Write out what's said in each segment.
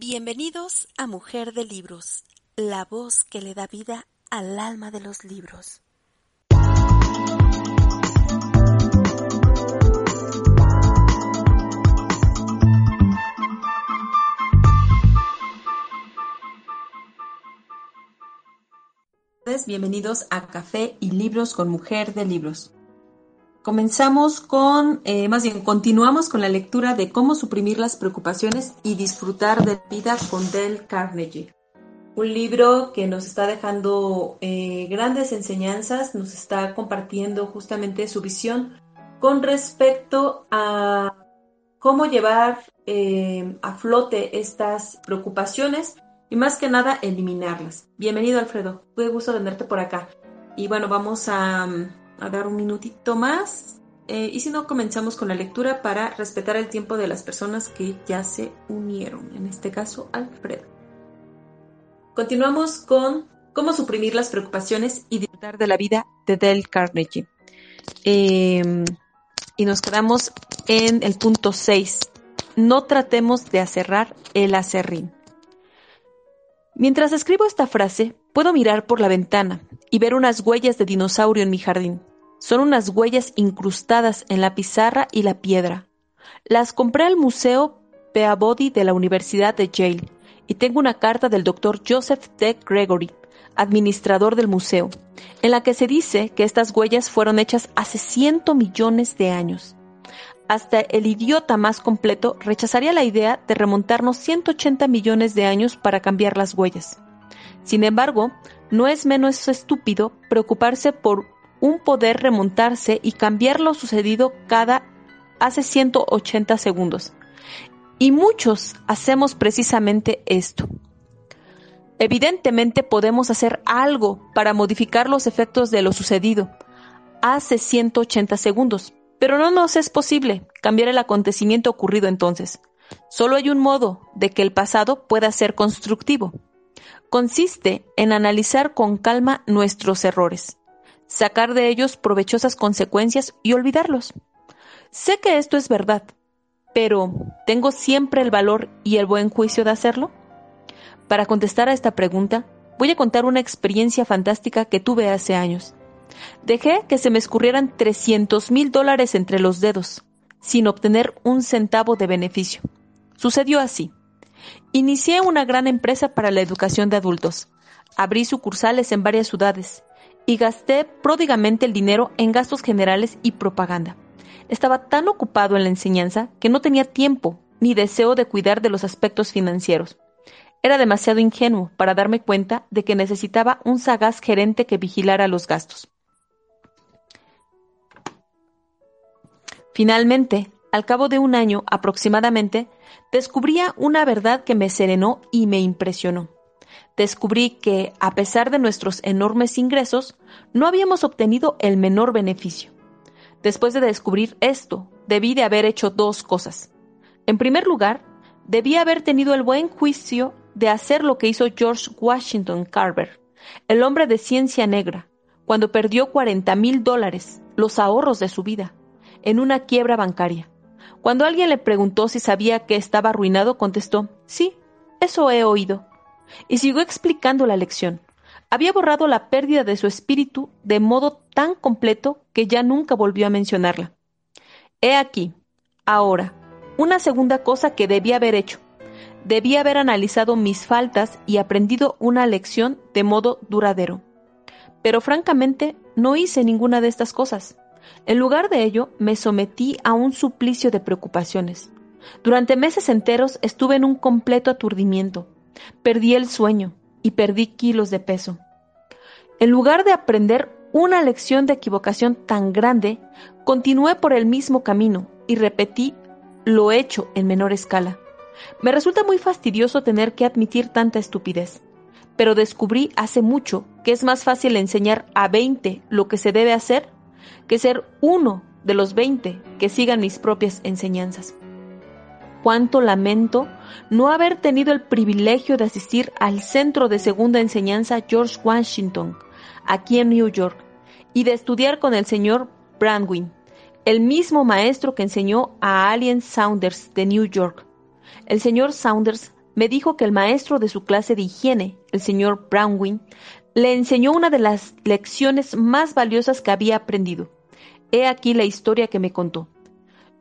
Bienvenidos a Mujer de Libros, la voz que le da vida al alma de los libros. Bienvenidos a Café y Libros con Mujer de Libros. Comenzamos con, eh, más bien, continuamos con la lectura de Cómo suprimir las preocupaciones y disfrutar de vida con Dale Carnegie. Un libro que nos está dejando eh, grandes enseñanzas, nos está compartiendo justamente su visión con respecto a cómo llevar eh, a flote estas preocupaciones y más que nada eliminarlas. Bienvenido Alfredo, fue gusto tenerte por acá. Y bueno, vamos a a dar un minutito más. Eh, y si no, comenzamos con la lectura para respetar el tiempo de las personas que ya se unieron, en este caso Alfredo. Continuamos con cómo suprimir las preocupaciones y disfrutar de la vida de Dale Carnegie. Em, y nos quedamos en el punto 6. No tratemos de acerrar el acerrín. Mientras escribo esta frase, puedo mirar por la ventana y ver unas huellas de dinosaurio en mi jardín. Son unas huellas incrustadas en la pizarra y la piedra. Las compré al Museo Peabody de la Universidad de Yale y tengo una carta del doctor Joseph D. Gregory, administrador del museo, en la que se dice que estas huellas fueron hechas hace ciento millones de años. Hasta el idiota más completo rechazaría la idea de remontarnos 180 millones de años para cambiar las huellas. Sin embargo, no es menos estúpido preocuparse por un poder remontarse y cambiar lo sucedido cada hace 180 segundos. Y muchos hacemos precisamente esto. Evidentemente podemos hacer algo para modificar los efectos de lo sucedido hace 180 segundos, pero no nos es posible cambiar el acontecimiento ocurrido entonces. Solo hay un modo de que el pasado pueda ser constructivo. Consiste en analizar con calma nuestros errores sacar de ellos provechosas consecuencias y olvidarlos. Sé que esto es verdad, pero ¿tengo siempre el valor y el buen juicio de hacerlo? Para contestar a esta pregunta, voy a contar una experiencia fantástica que tuve hace años. Dejé que se me escurrieran 300 mil dólares entre los dedos, sin obtener un centavo de beneficio. Sucedió así. Inicié una gran empresa para la educación de adultos. Abrí sucursales en varias ciudades y gasté pródigamente el dinero en gastos generales y propaganda. Estaba tan ocupado en la enseñanza que no tenía tiempo ni deseo de cuidar de los aspectos financieros. Era demasiado ingenuo para darme cuenta de que necesitaba un sagaz gerente que vigilara los gastos. Finalmente, al cabo de un año aproximadamente, descubría una verdad que me serenó y me impresionó descubrí que, a pesar de nuestros enormes ingresos, no habíamos obtenido el menor beneficio. Después de descubrir esto, debí de haber hecho dos cosas. En primer lugar, debí haber tenido el buen juicio de hacer lo que hizo George Washington Carver, el hombre de ciencia negra, cuando perdió 40 mil dólares, los ahorros de su vida, en una quiebra bancaria. Cuando alguien le preguntó si sabía que estaba arruinado, contestó, sí, eso he oído y siguió explicando la lección. Había borrado la pérdida de su espíritu de modo tan completo que ya nunca volvió a mencionarla. He aquí, ahora, una segunda cosa que debía haber hecho. Debía haber analizado mis faltas y aprendido una lección de modo duradero. Pero francamente no hice ninguna de estas cosas. En lugar de ello, me sometí a un suplicio de preocupaciones. Durante meses enteros estuve en un completo aturdimiento. Perdí el sueño y perdí kilos de peso. En lugar de aprender una lección de equivocación tan grande, continué por el mismo camino y repetí lo hecho en menor escala. Me resulta muy fastidioso tener que admitir tanta estupidez, pero descubrí hace mucho que es más fácil enseñar a 20 lo que se debe hacer que ser uno de los 20 que sigan mis propias enseñanzas. Cuánto lamento no haber tenido el privilegio de asistir al Centro de Segunda Enseñanza George Washington, aquí en New York, y de estudiar con el señor Brandwin, el mismo maestro que enseñó a Alien Saunders de New York. El señor Saunders me dijo que el maestro de su clase de higiene, el señor Brandwin, le enseñó una de las lecciones más valiosas que había aprendido. He aquí la historia que me contó.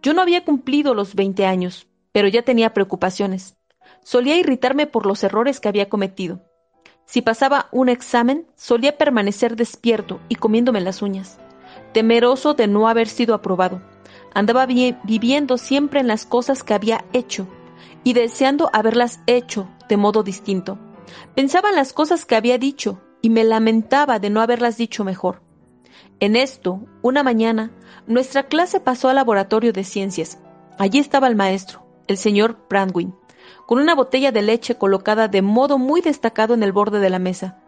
Yo no había cumplido los 20 años, pero ya tenía preocupaciones. Solía irritarme por los errores que había cometido. Si pasaba un examen, solía permanecer despierto y comiéndome las uñas, temeroso de no haber sido aprobado. Andaba viviendo siempre en las cosas que había hecho y deseando haberlas hecho de modo distinto. Pensaba en las cosas que había dicho y me lamentaba de no haberlas dicho mejor. En esto, una mañana, nuestra clase pasó al laboratorio de ciencias. Allí estaba el maestro, el señor Brandwin, con una botella de leche colocada de modo muy destacado en el borde de la mesa.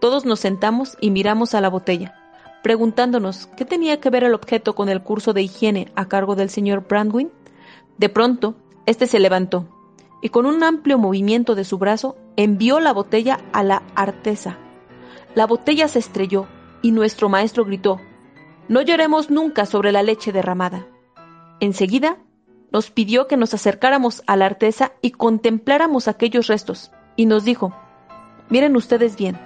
Todos nos sentamos y miramos a la botella, preguntándonos qué tenía que ver el objeto con el curso de higiene a cargo del señor Brandwin. De pronto, éste se levantó y con un amplio movimiento de su brazo envió la botella a la artesa. La botella se estrelló y nuestro maestro gritó, No lloremos nunca sobre la leche derramada. Enseguida nos pidió que nos acercáramos a la artesa y contempláramos aquellos restos, y nos dijo, Miren ustedes bien,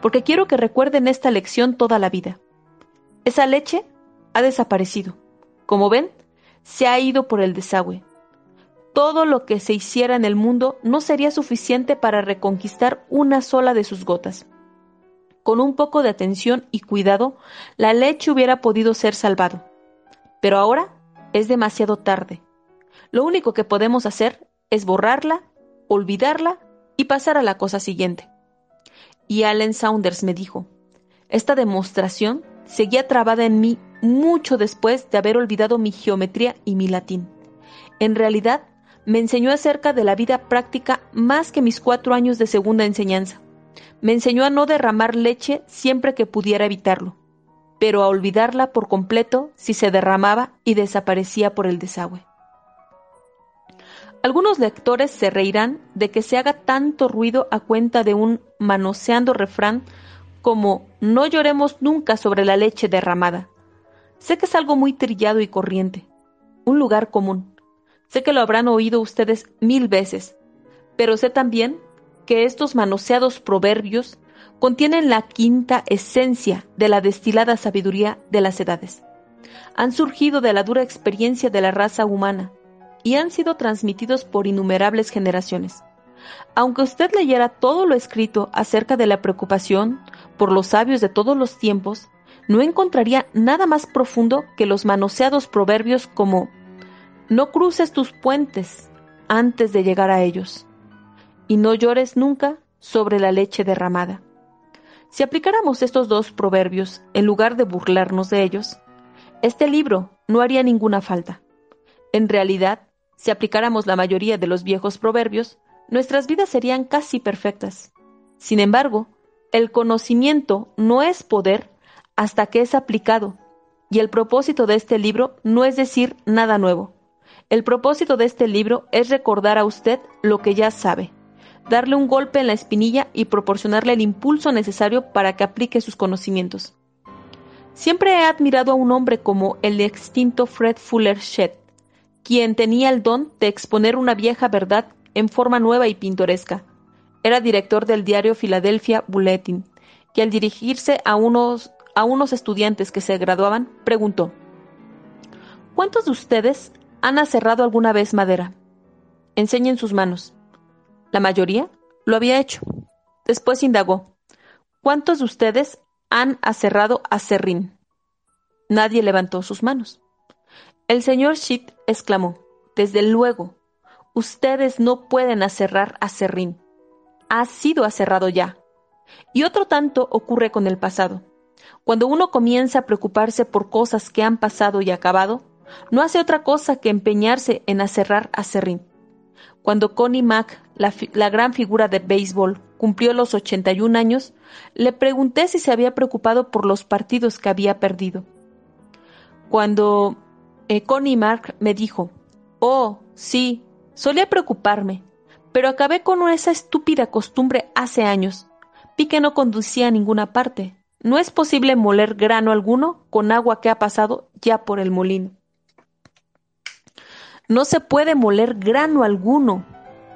porque quiero que recuerden esta lección toda la vida. Esa leche ha desaparecido. Como ven, se ha ido por el desagüe. Todo lo que se hiciera en el mundo no sería suficiente para reconquistar una sola de sus gotas con un poco de atención y cuidado, la leche hubiera podido ser salvado. Pero ahora es demasiado tarde. Lo único que podemos hacer es borrarla, olvidarla y pasar a la cosa siguiente. Y Allen Saunders me dijo, esta demostración seguía trabada en mí mucho después de haber olvidado mi geometría y mi latín. En realidad, me enseñó acerca de la vida práctica más que mis cuatro años de segunda enseñanza. Me enseñó a no derramar leche siempre que pudiera evitarlo, pero a olvidarla por completo si se derramaba y desaparecía por el desagüe. Algunos lectores se reirán de que se haga tanto ruido a cuenta de un manoseando refrán como no lloremos nunca sobre la leche derramada. Sé que es algo muy trillado y corriente, un lugar común. Sé que lo habrán oído ustedes mil veces, pero sé también que estos manoseados proverbios contienen la quinta esencia de la destilada sabiduría de las edades. Han surgido de la dura experiencia de la raza humana y han sido transmitidos por innumerables generaciones. Aunque usted leyera todo lo escrito acerca de la preocupación por los sabios de todos los tiempos, no encontraría nada más profundo que los manoseados proverbios como no cruces tus puentes antes de llegar a ellos y no llores nunca sobre la leche derramada. Si aplicáramos estos dos proverbios en lugar de burlarnos de ellos, este libro no haría ninguna falta. En realidad, si aplicáramos la mayoría de los viejos proverbios, nuestras vidas serían casi perfectas. Sin embargo, el conocimiento no es poder hasta que es aplicado, y el propósito de este libro no es decir nada nuevo. El propósito de este libro es recordar a usted lo que ya sabe darle un golpe en la espinilla y proporcionarle el impulso necesario para que aplique sus conocimientos. Siempre he admirado a un hombre como el extinto Fred Fuller Shedd, quien tenía el don de exponer una vieja verdad en forma nueva y pintoresca. Era director del diario Philadelphia Bulletin, y al dirigirse a unos, a unos estudiantes que se graduaban, preguntó, ¿Cuántos de ustedes han aserrado alguna vez madera? Enseñen sus manos. La mayoría lo había hecho. Después indagó. ¿Cuántos de ustedes han aserrado a serrín? Nadie levantó sus manos. El señor Shit exclamó. Desde luego, ustedes no pueden aserrar a serrín. Ha sido aserrado ya. Y otro tanto ocurre con el pasado. Cuando uno comienza a preocuparse por cosas que han pasado y acabado, no hace otra cosa que empeñarse en aserrar a serrín Cuando Connie Mack, la, la gran figura de béisbol, cumplió los 81 años, le pregunté si se había preocupado por los partidos que había perdido. Cuando eh, Connie Mark me dijo, oh, sí, solía preocuparme, pero acabé con esa estúpida costumbre hace años. Vi que no conducía a ninguna parte. No es posible moler grano alguno con agua que ha pasado ya por el molino. No se puede moler grano alguno,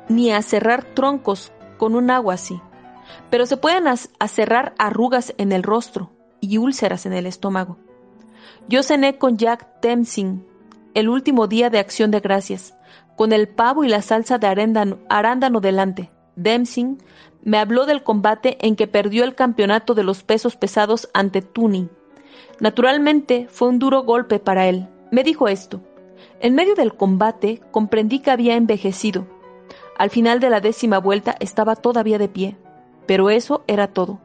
ni aserrar troncos con un agua así, pero se pueden aserrar arrugas en el rostro y úlceras en el estómago. Yo cené con Jack Temsing el último día de acción de gracias, con el pavo y la salsa de arándano, delante. Dempsey me habló del combate en que perdió el campeonato de los pesos pesados ante Tuni. Naturalmente fue un duro golpe para él. Me dijo esto. En medio del combate comprendí que había envejecido. Al final de la décima vuelta estaba todavía de pie, pero eso era todo.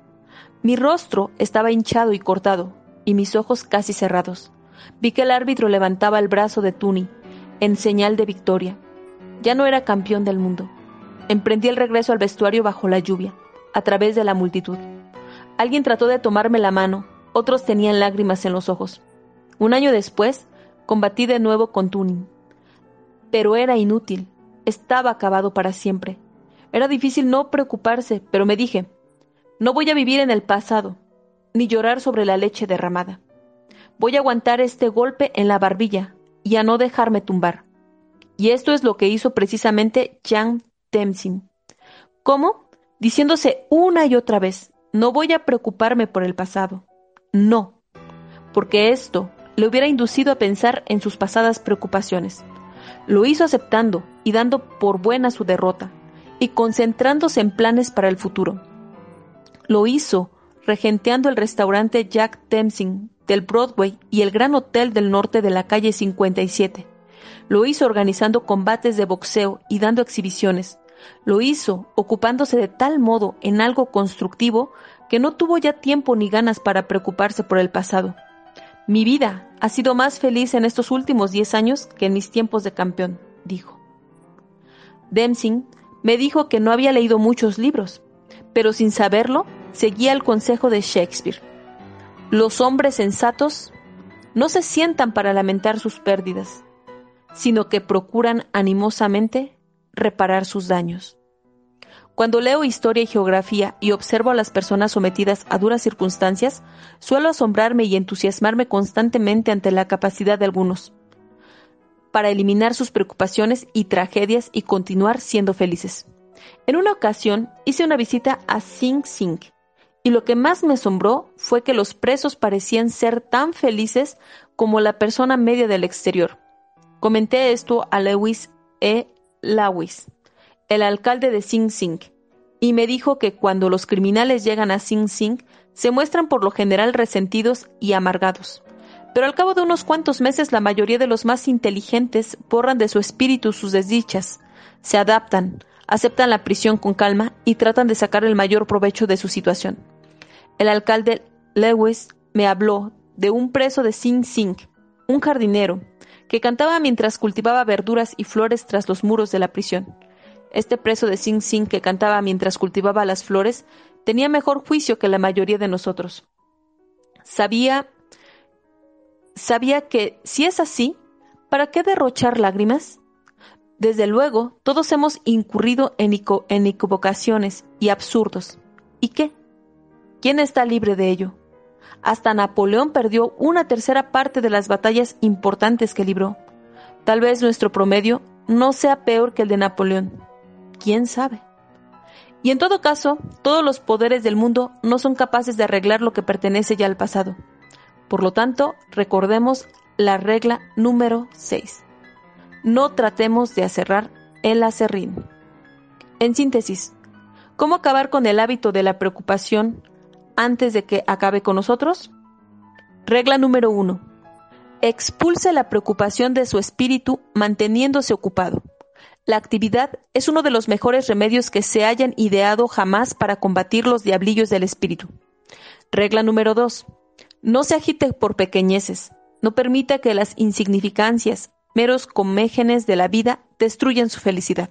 Mi rostro estaba hinchado y cortado, y mis ojos casi cerrados. Vi que el árbitro levantaba el brazo de Tuni, en señal de victoria. Ya no era campeón del mundo. Emprendí el regreso al vestuario bajo la lluvia, a través de la multitud. Alguien trató de tomarme la mano, otros tenían lágrimas en los ojos. Un año después, Combatí de nuevo con Tuning. Pero era inútil. Estaba acabado para siempre. Era difícil no preocuparse, pero me dije, no voy a vivir en el pasado, ni llorar sobre la leche derramada. Voy a aguantar este golpe en la barbilla y a no dejarme tumbar. Y esto es lo que hizo precisamente Jan Temsin. ¿Cómo? Diciéndose una y otra vez, no voy a preocuparme por el pasado. No, porque esto le hubiera inducido a pensar en sus pasadas preocupaciones. Lo hizo aceptando y dando por buena su derrota, y concentrándose en planes para el futuro. Lo hizo regenteando el restaurante Jack Dempsey del Broadway y el Gran Hotel del Norte de la calle 57. Lo hizo organizando combates de boxeo y dando exhibiciones. Lo hizo ocupándose de tal modo en algo constructivo que no tuvo ya tiempo ni ganas para preocuparse por el pasado. Mi vida ha sido más feliz en estos últimos diez años que en mis tiempos de campeón, dijo. Dempsey me dijo que no había leído muchos libros, pero sin saberlo seguía el consejo de Shakespeare. Los hombres sensatos no se sientan para lamentar sus pérdidas, sino que procuran animosamente reparar sus daños. Cuando leo historia y geografía y observo a las personas sometidas a duras circunstancias, suelo asombrarme y entusiasmarme constantemente ante la capacidad de algunos para eliminar sus preocupaciones y tragedias y continuar siendo felices. En una ocasión hice una visita a Sing Sing y lo que más me asombró fue que los presos parecían ser tan felices como la persona media del exterior. Comenté esto a Lewis E. Lawis, el alcalde de Sing Sing, y me dijo que cuando los criminales llegan a Sing Sing, se muestran por lo general resentidos y amargados. Pero al cabo de unos cuantos meses la mayoría de los más inteligentes borran de su espíritu sus desdichas, se adaptan, aceptan la prisión con calma y tratan de sacar el mayor provecho de su situación. El alcalde Lewis me habló de un preso de Sing Sing, un jardinero, que cantaba mientras cultivaba verduras y flores tras los muros de la prisión. Este preso de Sing Sing que cantaba mientras cultivaba las flores tenía mejor juicio que la mayoría de nosotros. Sabía sabía que si es así, ¿para qué derrochar lágrimas? Desde luego, todos hemos incurrido en, equivocaciones y absurdos. ¿Y qué? ¿Quién está libre de ello? Hasta Napoleón perdió una tercera parte de las batallas importantes que libró. Tal vez nuestro promedio no sea peor que el de Napoleón quién sabe. Y en todo caso, todos los poderes del mundo no son capaces de arreglar lo que pertenece ya al pasado. Por lo tanto, recordemos la regla número 6. No tratemos de acerrar el acerrín. En síntesis, ¿cómo acabar con el hábito de la preocupación antes de que acabe con nosotros? Regla número 1. Expulse la preocupación de su espíritu manteniéndose ocupado. La actividad es uno de los mejores remedios que se hayan ideado jamás para combatir los diablillos del espíritu. Regla número 2. No se agite por pequeñeces. No permita que las insignificancias, meros comégenes de la vida, destruyan su felicidad.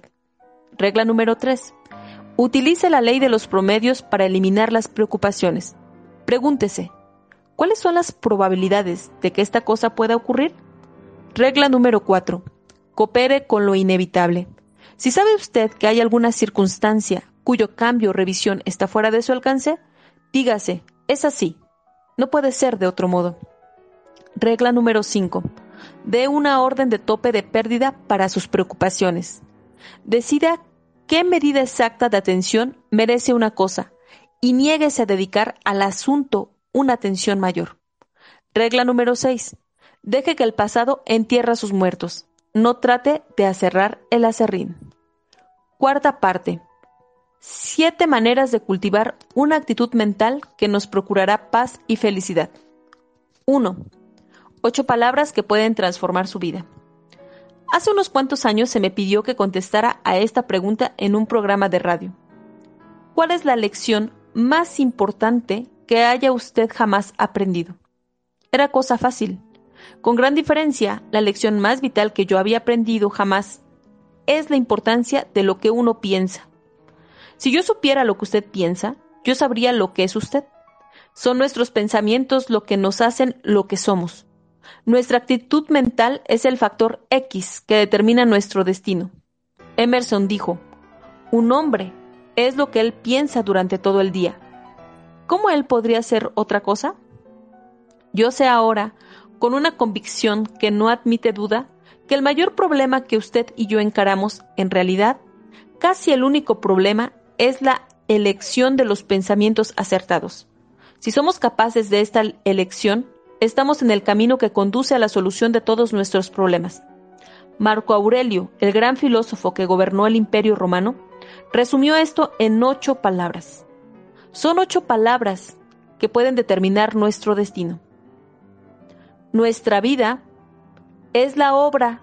Regla número 3. Utilice la ley de los promedios para eliminar las preocupaciones. Pregúntese, ¿cuáles son las probabilidades de que esta cosa pueda ocurrir? Regla número 4. Coopere con lo inevitable. Si sabe usted que hay alguna circunstancia cuyo cambio o revisión está fuera de su alcance, dígase, es así. No puede ser de otro modo. Regla número 5. Dé una orden de tope de pérdida para sus preocupaciones. Decida qué medida exacta de atención merece una cosa y niéguese a dedicar al asunto una atención mayor. Regla número 6. Deje que el pasado entierra a sus muertos. No trate de acerrar el acerrín. Cuarta parte. Siete maneras de cultivar una actitud mental que nos procurará paz y felicidad. 1. Ocho palabras que pueden transformar su vida. Hace unos cuantos años se me pidió que contestara a esta pregunta en un programa de radio. ¿Cuál es la lección más importante que haya usted jamás aprendido? Era cosa fácil. Con gran diferencia, la lección más vital que yo había aprendido jamás es la importancia de lo que uno piensa. Si yo supiera lo que usted piensa, yo sabría lo que es usted. Son nuestros pensamientos lo que nos hacen lo que somos. Nuestra actitud mental es el factor X que determina nuestro destino. Emerson dijo, un hombre es lo que él piensa durante todo el día. ¿Cómo él podría ser otra cosa? Yo sé ahora, con una convicción que no admite duda, que el mayor problema que usted y yo encaramos, en realidad, casi el único problema, es la elección de los pensamientos acertados. Si somos capaces de esta elección, estamos en el camino que conduce a la solución de todos nuestros problemas. Marco Aurelio, el gran filósofo que gobernó el imperio romano, resumió esto en ocho palabras. Son ocho palabras que pueden determinar nuestro destino. Nuestra vida es la obra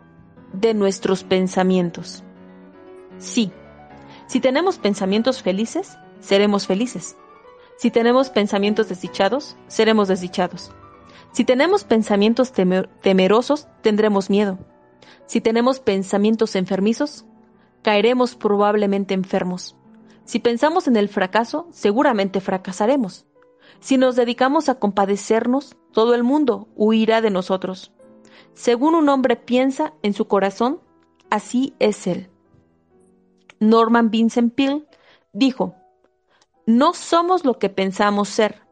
de nuestros pensamientos. Sí, si tenemos pensamientos felices, seremos felices. Si tenemos pensamientos desdichados, seremos desdichados. Si tenemos pensamientos temerosos, tendremos miedo. Si tenemos pensamientos enfermizos, caeremos probablemente enfermos. Si pensamos en el fracaso, seguramente fracasaremos. Si nos dedicamos a compadecernos, todo el mundo huirá de nosotros. Según un hombre piensa en su corazón, así es él. Norman Vincent Peale dijo, no somos lo que pensamos ser,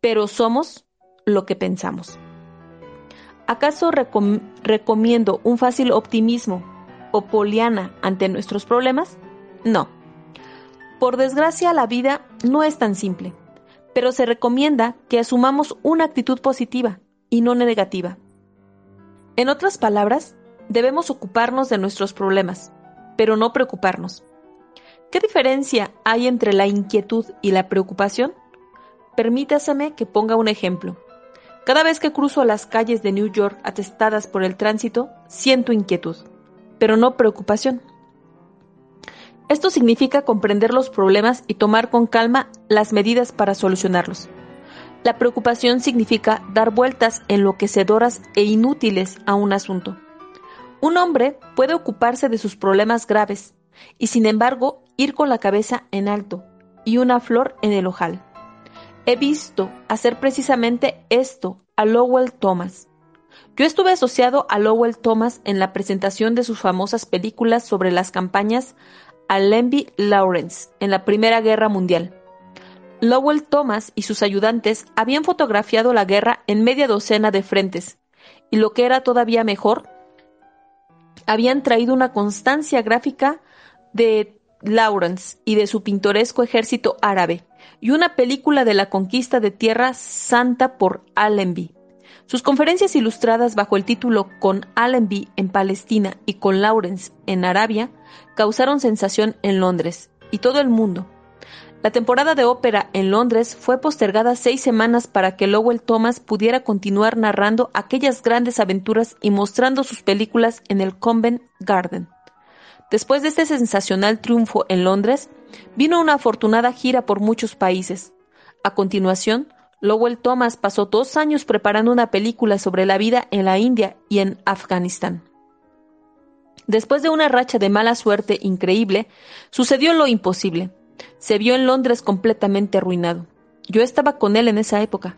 pero somos lo que pensamos. ¿Acaso recomiendo un fácil optimismo o poliana ante nuestros problemas? No. Por desgracia, la vida no es tan simple, pero se recomienda que asumamos una actitud positiva y no negativa. En otras palabras, debemos ocuparnos de nuestros problemas, pero no preocuparnos. ¿Qué diferencia hay entre la inquietud y la preocupación? Permítaseme que ponga un ejemplo. Cada vez que cruzo las calles de New York atestadas por el tránsito, siento inquietud, pero no preocupación. Esto significa comprender los problemas y tomar con calma las medidas para solucionarlos. La preocupación significa dar vueltas enloquecedoras e inútiles a un asunto. Un hombre puede ocuparse de sus problemas graves y sin embargo ir con la cabeza en alto y una flor en el ojal. He visto hacer precisamente esto a Lowell Thomas. Yo estuve asociado a Lowell Thomas en la presentación de sus famosas películas sobre las campañas a Lemby Lawrence en la Primera Guerra Mundial. Lowell Thomas y sus ayudantes habían fotografiado la guerra en media docena de frentes, y lo que era todavía mejor, habían traído una constancia gráfica de Lawrence y de su pintoresco ejército árabe, y una película de la conquista de Tierra Santa por Allenby. Sus conferencias ilustradas bajo el título Con Allenby en Palestina y con Lawrence en Arabia causaron sensación en Londres y todo el mundo, la temporada de ópera en Londres fue postergada seis semanas para que Lowell Thomas pudiera continuar narrando aquellas grandes aventuras y mostrando sus películas en el Covent Garden. Después de este sensacional triunfo en Londres, vino una afortunada gira por muchos países. A continuación, Lowell Thomas pasó dos años preparando una película sobre la vida en la India y en Afganistán. Después de una racha de mala suerte increíble, sucedió lo imposible. Se vio en Londres completamente arruinado. Yo estaba con él en esa época.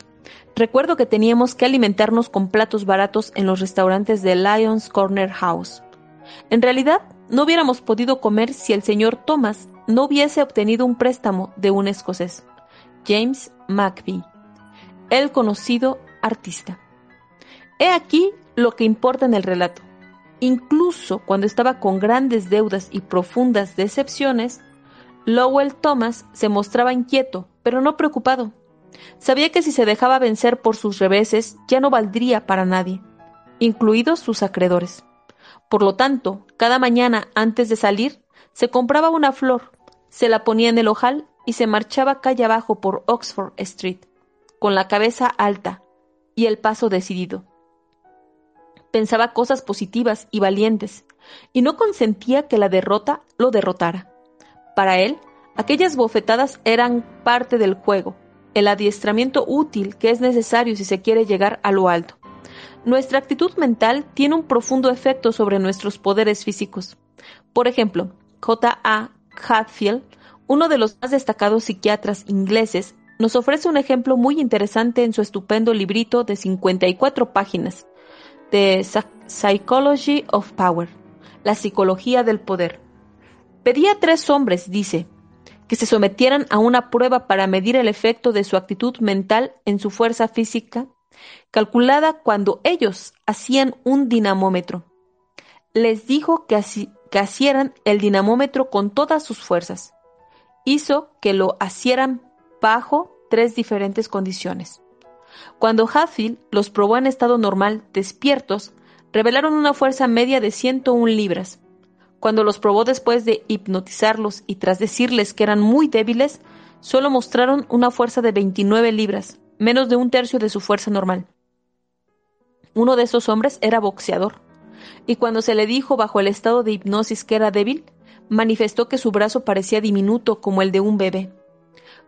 Recuerdo que teníamos que alimentarnos con platos baratos en los restaurantes de Lyons Corner House. En realidad, no hubiéramos podido comer si el señor Thomas no hubiese obtenido un préstamo de un escocés, James McVie, el conocido artista. He aquí lo que importa en el relato. Incluso cuando estaba con grandes deudas y profundas decepciones, Lowell Thomas se mostraba inquieto, pero no preocupado. Sabía que si se dejaba vencer por sus reveses ya no valdría para nadie, incluidos sus acreedores. Por lo tanto, cada mañana antes de salir, se compraba una flor, se la ponía en el ojal y se marchaba calle abajo por Oxford Street, con la cabeza alta y el paso decidido. Pensaba cosas positivas y valientes, y no consentía que la derrota lo derrotara. Para él, aquellas bofetadas eran parte del juego, el adiestramiento útil que es necesario si se quiere llegar a lo alto. Nuestra actitud mental tiene un profundo efecto sobre nuestros poderes físicos. Por ejemplo, J. Hatfield, uno de los más destacados psiquiatras ingleses, nos ofrece un ejemplo muy interesante en su estupendo librito de 54 páginas, The Psychology of Power, la psicología del poder. Pedía a tres hombres, dice, que se sometieran a una prueba para medir el efecto de su actitud mental en su fuerza física, calculada cuando ellos hacían un dinamómetro. Les dijo que, así, que el dinamómetro con todas sus fuerzas. Hizo que lo hicieran bajo tres diferentes condiciones. Cuando Hatfield los probó en estado normal, despiertos, revelaron una fuerza media de 101 libras, cuando los probó después de hipnotizarlos y tras decirles que eran muy débiles, solo mostraron una fuerza de 29 libras, menos de un tercio de su fuerza normal. Uno de esos hombres era boxeador, y cuando se le dijo bajo el estado de hipnosis que era débil, manifestó que su brazo parecía diminuto como el de un bebé.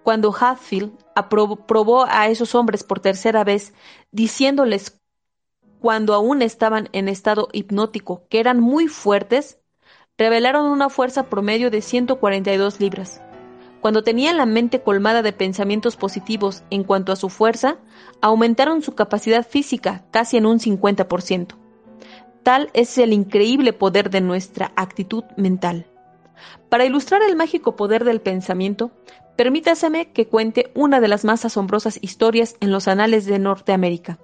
Cuando Hatfield probó a esos hombres por tercera vez, diciéndoles cuando aún estaban en estado hipnótico que eran muy fuertes, revelaron una fuerza promedio de 142 libras. Cuando tenían la mente colmada de pensamientos positivos en cuanto a su fuerza, aumentaron su capacidad física casi en un 50%. Tal es el increíble poder de nuestra actitud mental. Para ilustrar el mágico poder del pensamiento, permítaseme que cuente una de las más asombrosas historias en los anales de Norteamérica.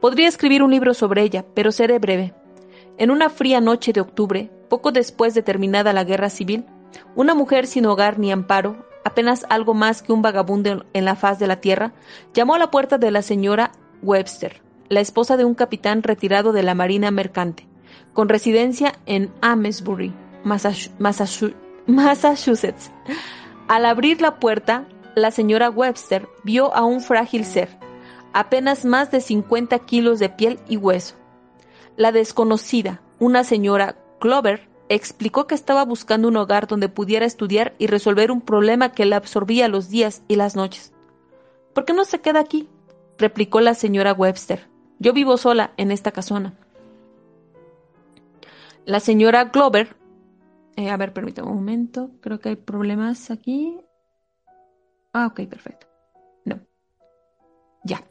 Podría escribir un libro sobre ella, pero seré breve. En una fría noche de octubre, poco después de terminada la guerra civil, una mujer sin hogar ni amparo, apenas algo más que un vagabundo en la faz de la tierra, llamó a la puerta de la señora Webster, la esposa de un capitán retirado de la Marina Mercante, con residencia en Amesbury, Massachusetts. Al abrir la puerta, la señora Webster vio a un frágil ser, apenas más de 50 kilos de piel y hueso. La desconocida, una señora Clover explicó que estaba buscando un hogar donde pudiera estudiar y resolver un problema que le absorbía los días y las noches. ¿Por qué no se queda aquí? replicó la señora Webster. Yo vivo sola en esta casona. La señora Glover. Eh, a ver, permítame un momento. Creo que hay problemas aquí. Ah, ok, perfecto. No. Ya.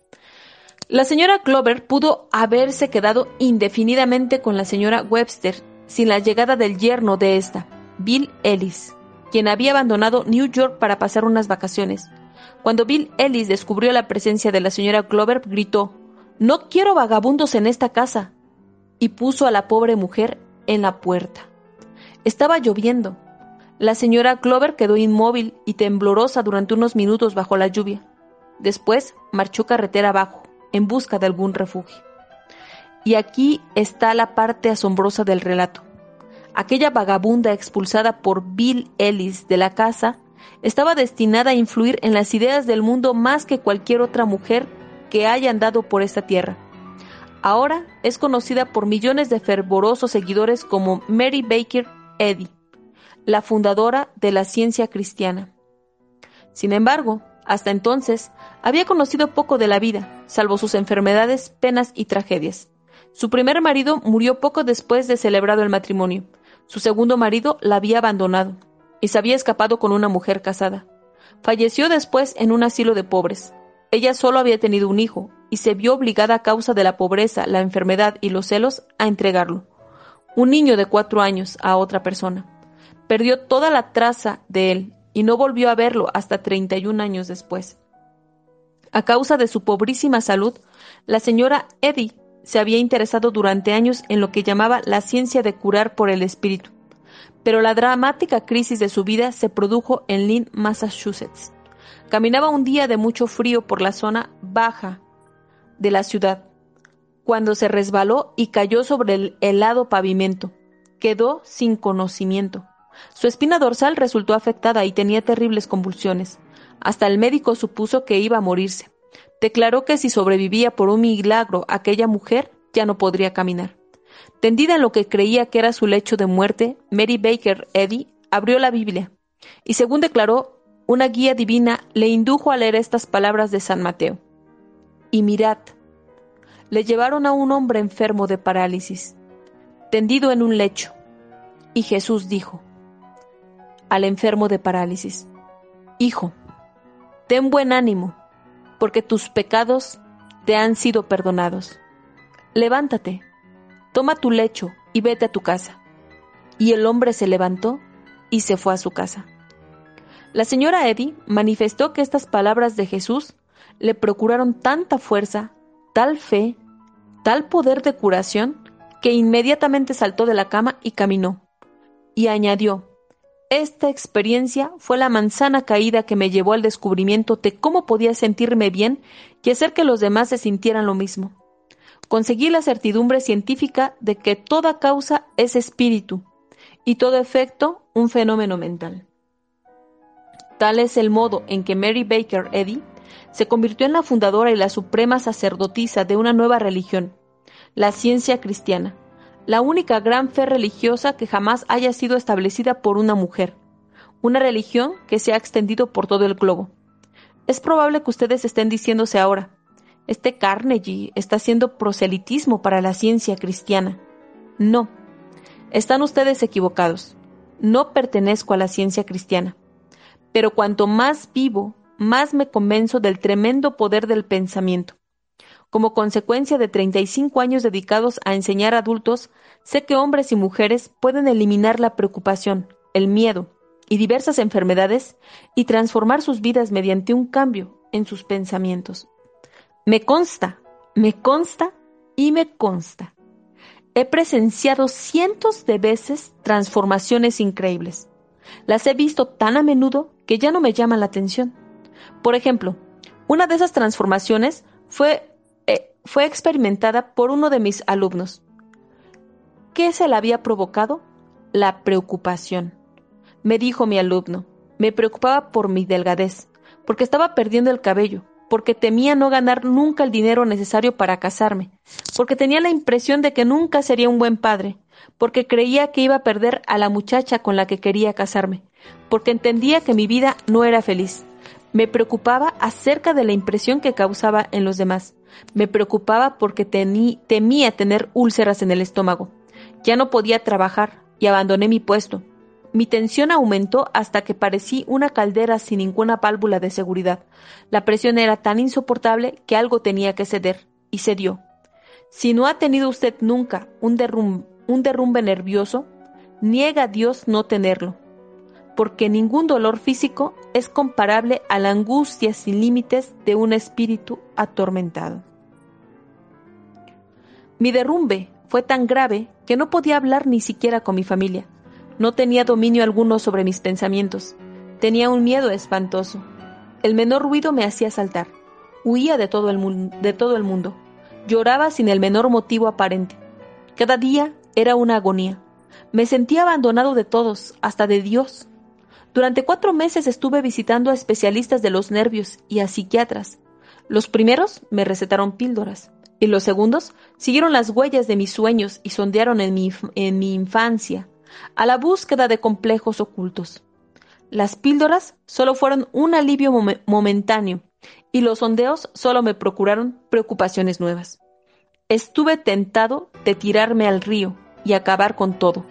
La señora Glover pudo haberse quedado indefinidamente con la señora Webster sin la llegada del yerno de esta, Bill Ellis, quien había abandonado New York para pasar unas vacaciones. Cuando Bill Ellis descubrió la presencia de la señora Clover, gritó No quiero vagabundos en esta casa. y puso a la pobre mujer en la puerta. Estaba lloviendo. La señora Clover quedó inmóvil y temblorosa durante unos minutos bajo la lluvia. Después marchó carretera abajo, en busca de algún refugio. Y aquí está la parte asombrosa del relato. Aquella vagabunda expulsada por Bill Ellis de la casa estaba destinada a influir en las ideas del mundo más que cualquier otra mujer que haya andado por esta tierra. Ahora es conocida por millones de fervorosos seguidores como Mary Baker Eddy, la fundadora de la ciencia cristiana. Sin embargo, hasta entonces había conocido poco de la vida, salvo sus enfermedades, penas y tragedias Su primer marido murió poco después de celebrado el matrimonio. Su segundo marido la había abandonado y se había escapado con una mujer casada. Falleció después en un asilo de pobres. Ella solo había tenido un hijo y se vio obligada a causa de la pobreza, la enfermedad y los celos a entregarlo. Un niño de cuatro años a otra persona. Perdió toda la traza de él y no volvió a verlo hasta 31 años después. A causa de su pobrísima salud, la señora Eddy se había interesado durante años en lo que llamaba la ciencia de curar por el espíritu, pero la dramática crisis de su vida se produjo en Lynn, Massachusetts. Caminaba un día de mucho frío por la zona baja de la ciudad, cuando se resbaló y cayó sobre el helado pavimento. Quedó sin conocimiento. Su espina dorsal resultó afectada y tenía terribles convulsiones. Hasta el médico supuso que iba a morirse. Declaró que si sobrevivía por un milagro aquella mujer ya no podría caminar. Tendida en lo que creía que era su lecho de muerte, Mary Baker Eddy abrió la Biblia y, según declaró, una guía divina le indujo a leer estas palabras de San Mateo. Y mirad, le llevaron a un hombre enfermo de parálisis, tendido en un lecho, y Jesús dijo al enfermo de parálisis, Hijo, ten buen ánimo, porque tus pecados te han sido perdonados. Levántate, toma tu lecho y vete a tu casa. Y el hombre se levantó y se fue a su casa. La señora Eddy manifestó que estas palabras de Jesús le procuraron tanta fuerza, tal fe, tal poder de curación, que inmediatamente saltó de la cama y caminó. Y añadió, esta experiencia fue la manzana caída que me llevó al descubrimiento de cómo podía sentirme bien y hacer que los demás se sintieran lo mismo. Conseguí la certidumbre científica de que toda causa es espíritu y todo efecto un fenómeno mental. Tal es el modo en que Mary Baker Eddy se convirtió en la fundadora y la suprema sacerdotisa de una nueva religión, la ciencia cristiana, la única gran fe religiosa que jamás haya sido establecida por una mujer, una religión que se ha extendido por todo el globo. Es probable que ustedes estén diciéndose ahora, este Carnegie está haciendo proselitismo para la ciencia cristiana. No, están ustedes equivocados. No pertenezco a la ciencia cristiana. Pero cuanto más vivo, más me convenzo del tremendo poder del pensamiento. Como consecuencia de 35 años dedicados a enseñar a adultos, sé que hombres y mujeres pueden eliminar la preocupación, el miedo y diversas enfermedades y transformar sus vidas mediante un cambio en sus pensamientos. Me consta, me consta y me consta. He presenciado cientos de veces transformaciones increíbles. Las he visto tan a menudo que ya no me llaman la atención. Por ejemplo, una de esas transformaciones fue fue experimentada por uno de mis alumnos. ¿Qué se le había provocado? La preocupación. Me dijo mi alumno, me preocupaba por mi delgadez, porque estaba perdiendo el cabello, porque temía no ganar nunca el dinero necesario para casarme, porque tenía la impresión de que nunca sería un buen padre, porque creía que iba a perder a la muchacha con la que quería casarme, porque entendía que mi vida no era feliz. Me preocupaba acerca de la impresión que causaba en los demás. Me preocupaba porque temía tener úlceras en el estómago. Ya no podía trabajar y abandoné mi puesto. Mi tensión aumentó hasta que parecí una caldera sin ninguna válvula de seguridad. La presión era tan insoportable que algo tenía que ceder, y cedió. Si no ha tenido usted nunca un, un derrumbe nervioso, niega a Dios no tenerlo, porque ningún dolor físico es comparable a la angustia sin límites de un espíritu atormentado. Mi derrumbe fue tan grave que no podía hablar ni siquiera con mi familia. No tenía dominio alguno sobre mis pensamientos. Tenía un miedo espantoso. El menor ruido me hacía saltar. Huía de todo el, mundo. Lloraba sin el menor motivo aparente. Cada día era una agonía. Me sentía abandonado de todos, hasta de Dios. Durante cuatro meses estuve visitando a especialistas de los nervios y a psiquiatras. Los primeros me recetaron píldoras y los segundos siguieron las huellas de mis sueños y sondearon en mi infancia, a la búsqueda de complejos ocultos. Las píldoras solo fueron un alivio momentáneo y los sondeos solo me procuraron preocupaciones nuevas. Estuve tentado de tirarme al río y acabar con todo.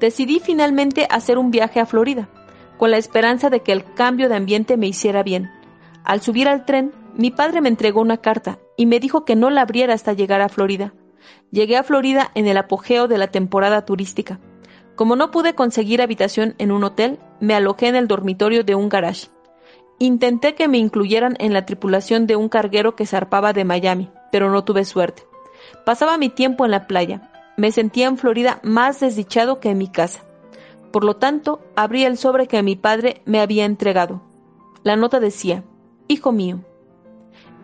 Decidí finalmente hacer un viaje a Florida, con la esperanza de que el cambio de ambiente me hiciera bien. Al subir al tren, mi padre me entregó una carta y me dijo que no la abriera hasta llegar a Florida. Llegué a Florida en el apogeo de la temporada turística. Como no pude conseguir habitación en un hotel, me alojé en el dormitorio de un garage. Intenté que me incluyeran en la tripulación de un carguero que zarpaba de Miami, pero no tuve suerte. Pasaba mi tiempo en la playa. Me sentía en Florida más desdichado que en mi casa. Por lo tanto, abrí el sobre que mi padre me había entregado. La nota decía, Hijo mío,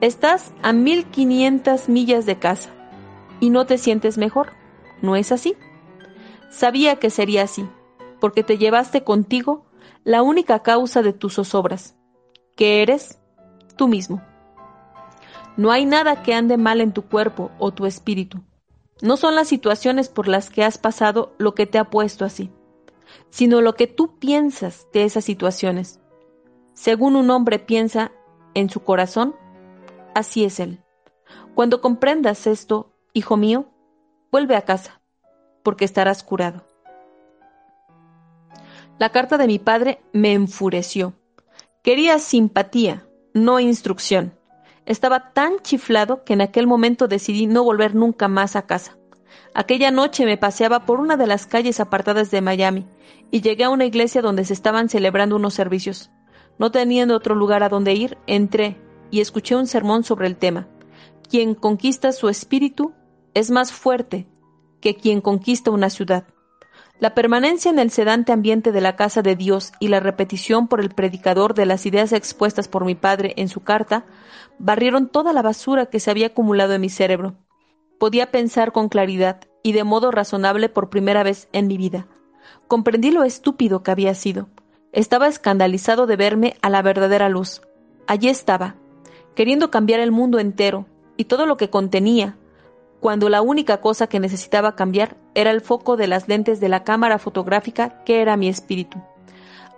estás a 1500 millas de casa y no te sientes mejor. ¿No es así? Sabía que sería así, porque te llevaste contigo la única causa de tus zozobras, que eres tú mismo. No hay nada que ande mal en tu cuerpo o tu espíritu. No son las situaciones por las que has pasado lo que te ha puesto así, sino lo que tú piensas de esas situaciones. Según un hombre piensa en su corazón, así es él. Cuando comprendas esto, hijo mío, vuelve a casa, porque estarás curado. La carta de mi padre me enfureció. Quería simpatía, no instrucción. Estaba tan chiflado que en aquel momento decidí no volver nunca más a casa. Aquella noche me paseaba por una de las calles apartadas de Miami y llegué a una iglesia donde se estaban celebrando unos servicios. No teniendo otro lugar a donde ir, entré y escuché un sermón sobre el tema. Quien conquista su espíritu es más fuerte que quien conquista una ciudad. La permanencia en el sedante ambiente de la casa de Dios y la repetición por el predicador de las ideas expuestas por mi padre en su carta barrieron toda la basura que se había acumulado en mi cerebro. Podía pensar con claridad y de modo razonable por primera vez en mi vida. Comprendí lo estúpido que había sido. Estaba escandalizado de verme a la verdadera luz. Allí estaba, queriendo cambiar el mundo entero y todo lo que contenía, cuando la única cosa que necesitaba cambiar era el foco de las lentes de la cámara fotográfica que era mi espíritu.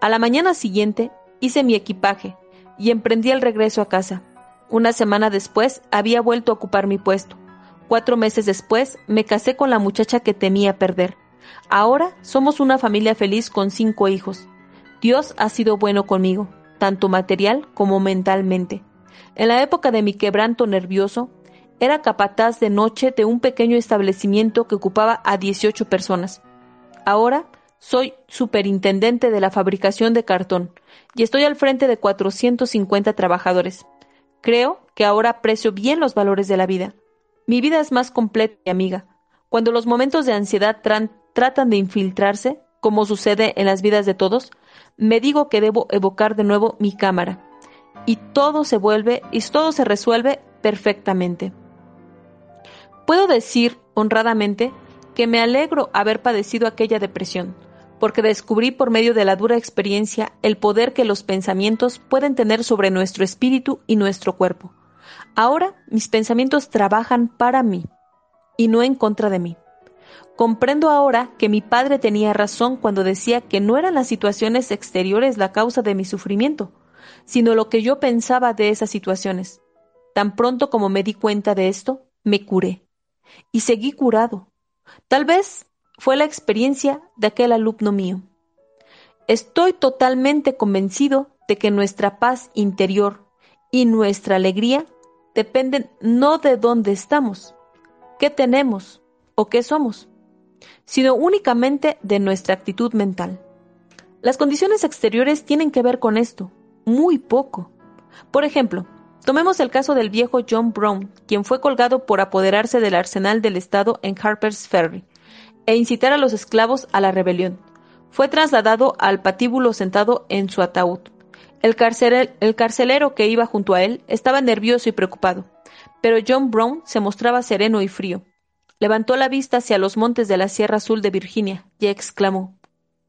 A la mañana siguiente hice mi equipaje y emprendí el regreso a casa. Una semana después había vuelto a ocupar mi puesto. Cuatro meses después me casé con la muchacha que temía perder. Ahora somos una familia feliz con cinco hijos. Dios ha sido bueno conmigo, tanto material como mentalmente. En la época de mi quebranto nervioso, era capataz de noche de un pequeño establecimiento que ocupaba a 18 personas. Ahora soy superintendente de la fabricación de cartón y estoy al frente de 450 trabajadores. Creo que ahora aprecio bien los valores de la vida. Mi vida es más completa y amiga. Cuando los momentos de ansiedad tratan de infiltrarse, como sucede en las vidas de todos, me digo que debo evocar de nuevo mi cámara. Y todo se vuelve y todo se resuelve perfectamente. Puedo decir honradamente que me alegro haber padecido aquella depresión, porque descubrí por medio de la dura experiencia el poder que los pensamientos pueden tener sobre nuestro espíritu y nuestro cuerpo. Ahora mis pensamientos trabajan para mí y no en contra de mí. Comprendo ahora que mi padre tenía razón cuando decía que no eran las situaciones exteriores la causa de mi sufrimiento, sino lo que yo pensaba de esas situaciones. Tan pronto como me di cuenta de esto, me curé y seguí curado. Tal vez fue la experiencia de aquel alumno mío. Estoy totalmente convencido de que nuestra paz interior y nuestra alegría dependen no de dónde estamos, qué tenemos o qué somos, sino únicamente de nuestra actitud mental. Las condiciones exteriores tienen que ver con esto, muy poco. Por ejemplo, Tomemos el caso del viejo John Brown, quien fue colgado por apoderarse del arsenal del Estado en Harper's Ferry e incitar a los esclavos a la rebelión. Fue trasladado al patíbulo sentado en su ataúd. El, el carcelero que iba junto a él estaba nervioso y preocupado, pero John Brown se mostraba sereno y frío. Levantó la vista hacia los montes de la Sierra Azul de Virginia y exclamó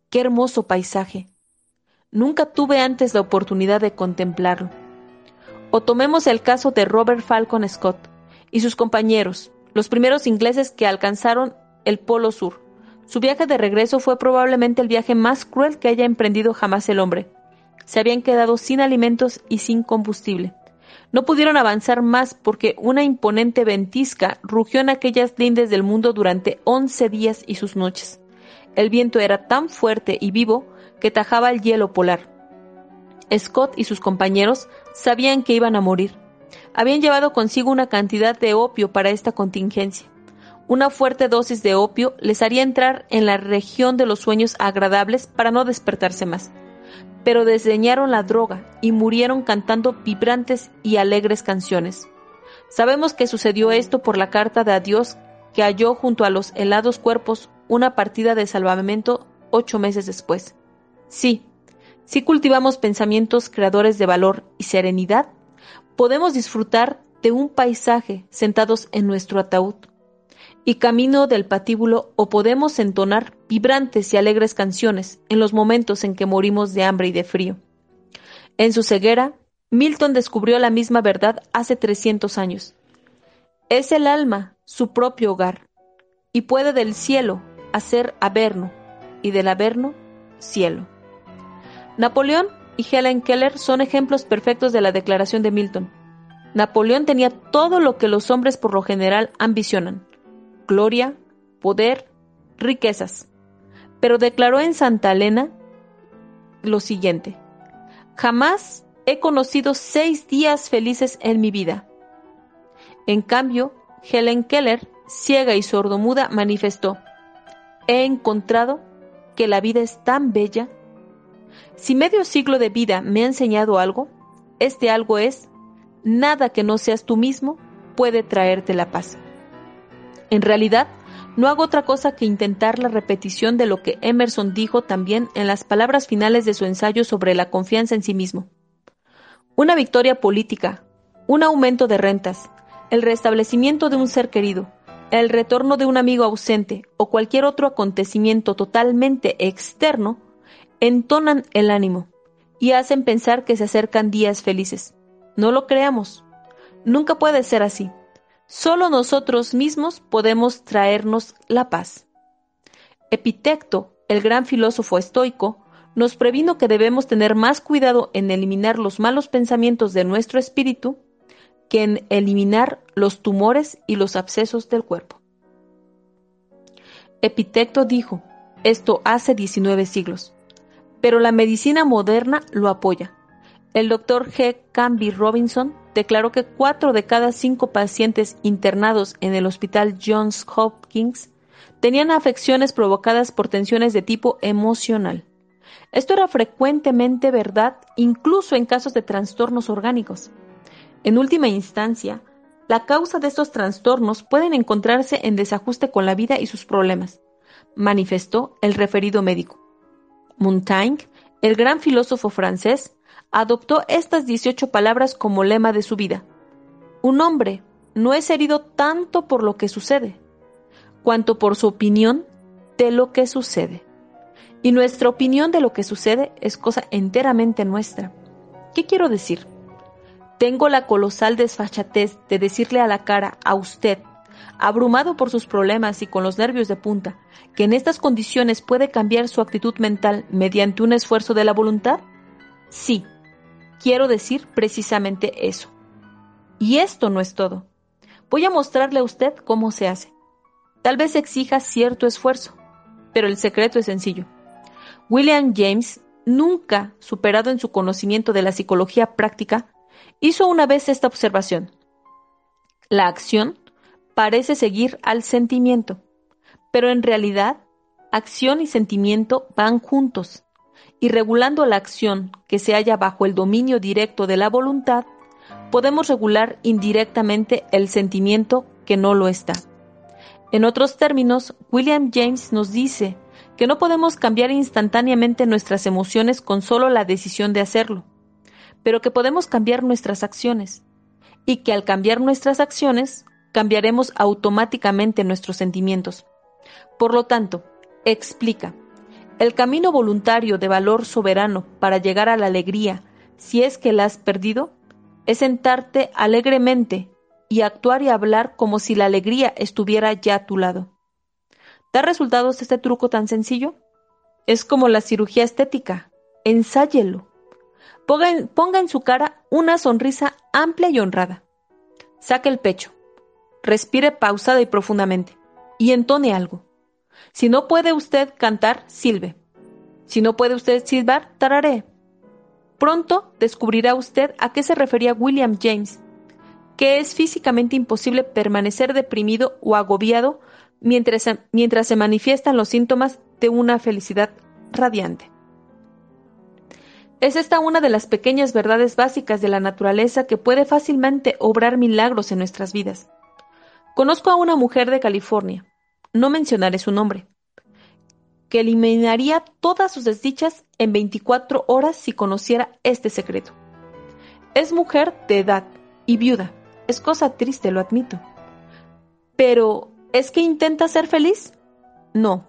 Qué hermoso paisaje. Nunca tuve antes la oportunidad de contemplarlo. O tomemos el caso de Robert Falcon Scott y sus compañeros, los primeros ingleses que alcanzaron el Polo Sur. Su viaje de regreso fue probablemente el viaje más cruel que haya emprendido jamás el hombre. Se habían quedado sin alimentos y sin combustible. No pudieron avanzar más porque una imponente ventisca rugió en aquellas lindes del mundo durante once días y sus noches. El viento era tan fuerte y vivo que tajaba el hielo polar. Scott y sus compañeros sabían que iban a morir. Habían llevado consigo una cantidad de opio para esta contingencia. Una fuerte dosis de opio les haría entrar en la región de los sueños agradables para no despertarse más pero desdeñaron la droga y murieron cantando vibrantes y alegres canciones. Sabemos que sucedió esto por la carta de adiós que halló junto a los helados cuerpos una partida de salvamento ocho meses después. Sí, si cultivamos pensamientos creadores de valor y serenidad, podemos disfrutar de un paisaje sentados en nuestro ataúd, y camino del patíbulo o podemos entonar vibrantes y alegres canciones en los momentos en que morimos de hambre y de frío. En su ceguera, Milton descubrió la misma verdad hace 300 años. Es el alma su propio hogar y puede del cielo hacer averno y del averno cielo. Napoleón y Helen Keller son ejemplos perfectos de la declaración de Milton. Napoleón tenía todo lo que los hombres por lo general ambicionan gloria, poder, riquezas. Pero declaró en Santa Elena lo siguiente, jamás he conocido seis días felices en mi vida. En cambio, Helen Keller, ciega y sordomuda, manifestó, he encontrado que la vida es tan bella. Si medio siglo de vida me ha enseñado algo, este algo es, nada que no seas tú mismo puede traerte la paz. En realidad, no hago otra cosa que intentar la repetición de lo que Emerson dijo también en las palabras finales de su ensayo sobre la confianza en sí mismo. Una victoria política, un aumento de rentas, el restablecimiento de un ser querido, el retorno de un amigo ausente o cualquier otro acontecimiento totalmente externo, entonan el ánimo y hacen pensar que se acercan días felices. No lo creamos. Nunca puede ser así. Solo nosotros mismos podemos traernos la paz. Epitecto, el gran filósofo estoico, nos previno que debemos tener más cuidado en eliminar los malos pensamientos de nuestro espíritu que en eliminar los tumores y los abscesos del cuerpo. Epitecto dijo esto hace 19 siglos, pero la medicina moderna lo apoya. El doctor G. Canby Robinson declaró que cuatro de cada cinco pacientes internados en el hospital Johns Hopkins tenían afecciones provocadas por tensiones de tipo emocional. Esto era frecuentemente verdad incluso en casos de trastornos orgánicos. En última instancia, la causa de estos trastornos pueden encontrarse en desajuste con la vida y sus problemas, manifestó el referido médico. Montaigne, el gran filósofo francés, adoptó estas 18 palabras como lema de su vida. Un hombre no es herido tanto por lo que sucede, cuanto por su opinión de lo que sucede. Y nuestra opinión de lo que sucede es cosa enteramente nuestra. ¿Qué quiero decir? Tengo la colosal desfachatez de decirle a la cara a usted, abrumado por sus problemas y con los nervios de punta, que en estas condiciones puede cambiar su actitud mental mediante un esfuerzo de la voluntad? Sí, quiero decir precisamente eso. Y esto no es todo. Voy a mostrarle a usted cómo se hace. Tal vez exija cierto esfuerzo, pero el secreto es sencillo. William James, nunca superado en su conocimiento de la psicología práctica, hizo una vez esta observación. La acción parece seguir al sentimiento, pero en realidad acción y sentimiento van juntos y regulando la acción que se halla bajo el dominio directo de la voluntad, podemos regular indirectamente el sentimiento que no lo está. En otros términos, William James nos dice que no podemos cambiar instantáneamente nuestras emociones con solo la decisión de hacerlo, pero que podemos cambiar nuestras acciones, y que al cambiar nuestras acciones, cambiaremos automáticamente nuestros sentimientos. Por lo tanto, explica, el camino voluntario de valor soberano para llegar a la alegría, si es que la has perdido, es sentarte alegremente y actuar y hablar como si la alegría estuviera ya a tu lado. ¿Da resultados este truco tan sencillo? Es como la cirugía estética. Ensáyelo. Ponga en, su cara una sonrisa amplia y honrada. Saque el pecho. Respire pausada y profundamente. Y entone algo. Si no puede usted cantar, silbe. Si no puede usted silbar, tararé. Pronto descubrirá usted a qué se refería William James, que es físicamente imposible permanecer deprimido o agobiado mientras, mientras se manifiestan los síntomas de una felicidad radiante. Es esta una de las pequeñas verdades básicas de la naturaleza que puede fácilmente obrar milagros en nuestras vidas. Conozco a una mujer de California, no mencionaré su nombre, que eliminaría todas sus desdichas en 24 horas si conociera este secreto. Es mujer de edad y viuda. Es cosa triste, lo admito. Pero, ¿es que intenta ser feliz? No.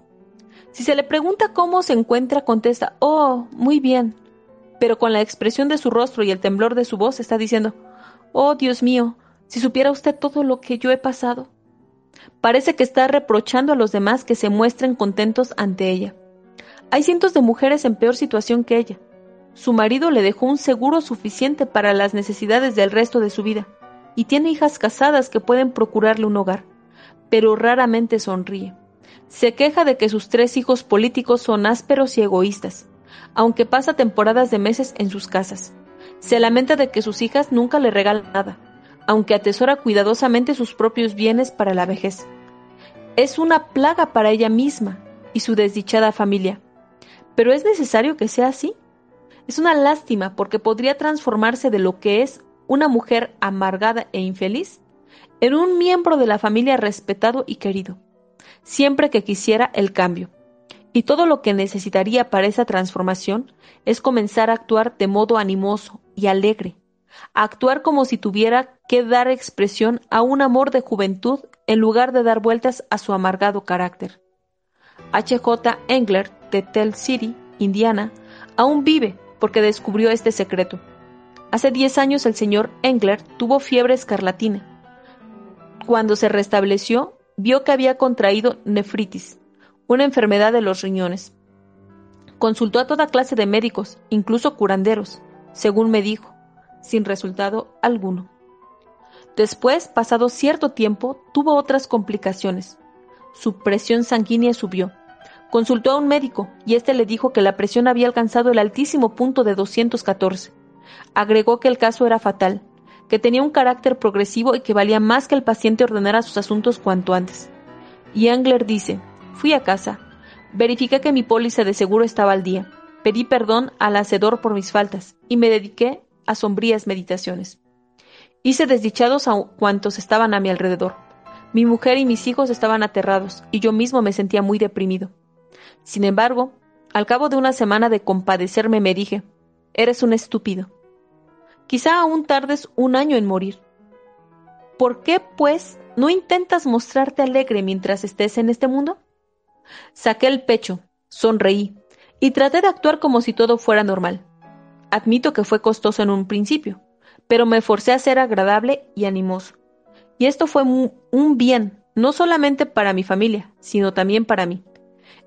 Si se le pregunta cómo se encuentra, contesta, oh, muy bien. Pero con la expresión de su rostro y el temblor de su voz está diciendo, oh, Dios mío, si supiera usted todo lo que yo he pasado. Parece que está reprochando a los demás que se muestren contentos ante ella. Hay cientos de mujeres en peor situación que ella. Su marido le dejó un seguro suficiente para las necesidades del resto de su vida, y tiene hijas casadas que pueden procurarle un hogar, pero raramente sonríe. Se queja de que sus tres hijos políticos son ásperos y egoístas, aunque pasa temporadas de meses en sus casas. Se lamenta de que sus hijas nunca le regalan nada, aunque atesora cuidadosamente sus propios bienes para la vejez. Es una plaga para ella misma y su desdichada familia. Pero es necesario que sea así. Es una lástima porque podría transformarse de lo que es una mujer amargada e infeliz en un miembro de la familia respetado y querido, siempre que quisiera el cambio. Y todo lo que necesitaría para esa transformación es comenzar a actuar de modo animoso y alegre, actuar como si tuviera que dar expresión a un amor de juventud en lugar de dar vueltas a su amargado carácter. H.J. Engler, de Tell City, Indiana, aún vive porque descubrió este secreto. Hace 10 años el señor Engler tuvo fiebre escarlatina. Cuando se restableció, vio que había contraído nefritis, una enfermedad de los riñones. Consultó a toda clase de médicos, incluso curanderos, según me dijo sin resultado alguno. Después, pasado cierto tiempo, tuvo otras complicaciones. Su presión sanguínea subió. Consultó a un médico y éste le dijo que la presión había alcanzado el altísimo punto de 214. Agregó que el caso era fatal, que tenía un carácter progresivo y que valía más que el paciente ordenara sus asuntos cuanto antes. Y Angler dice, fui a casa, verifiqué que mi póliza de seguro estaba al día, pedí perdón al hacedor por mis faltas y me dediqué a sombrías meditaciones. Hice desdichados a cuantos estaban a mi alrededor. Mi mujer y mis hijos estaban aterrados, y yo mismo me sentía muy deprimido. Sin embargo, al cabo de una semana de compadecerme me dije, eres un estúpido. Quizá aún tardes un año en morir. ¿Por qué, pues, no intentas mostrarte alegre mientras estés en este mundo? Saqué el pecho, sonreí, y traté de actuar como si todo fuera normal. Admito que fue costoso en un principio, pero me forcé a ser agradable y animoso. Y esto fue un bien, no solamente para mi familia, sino también para mí.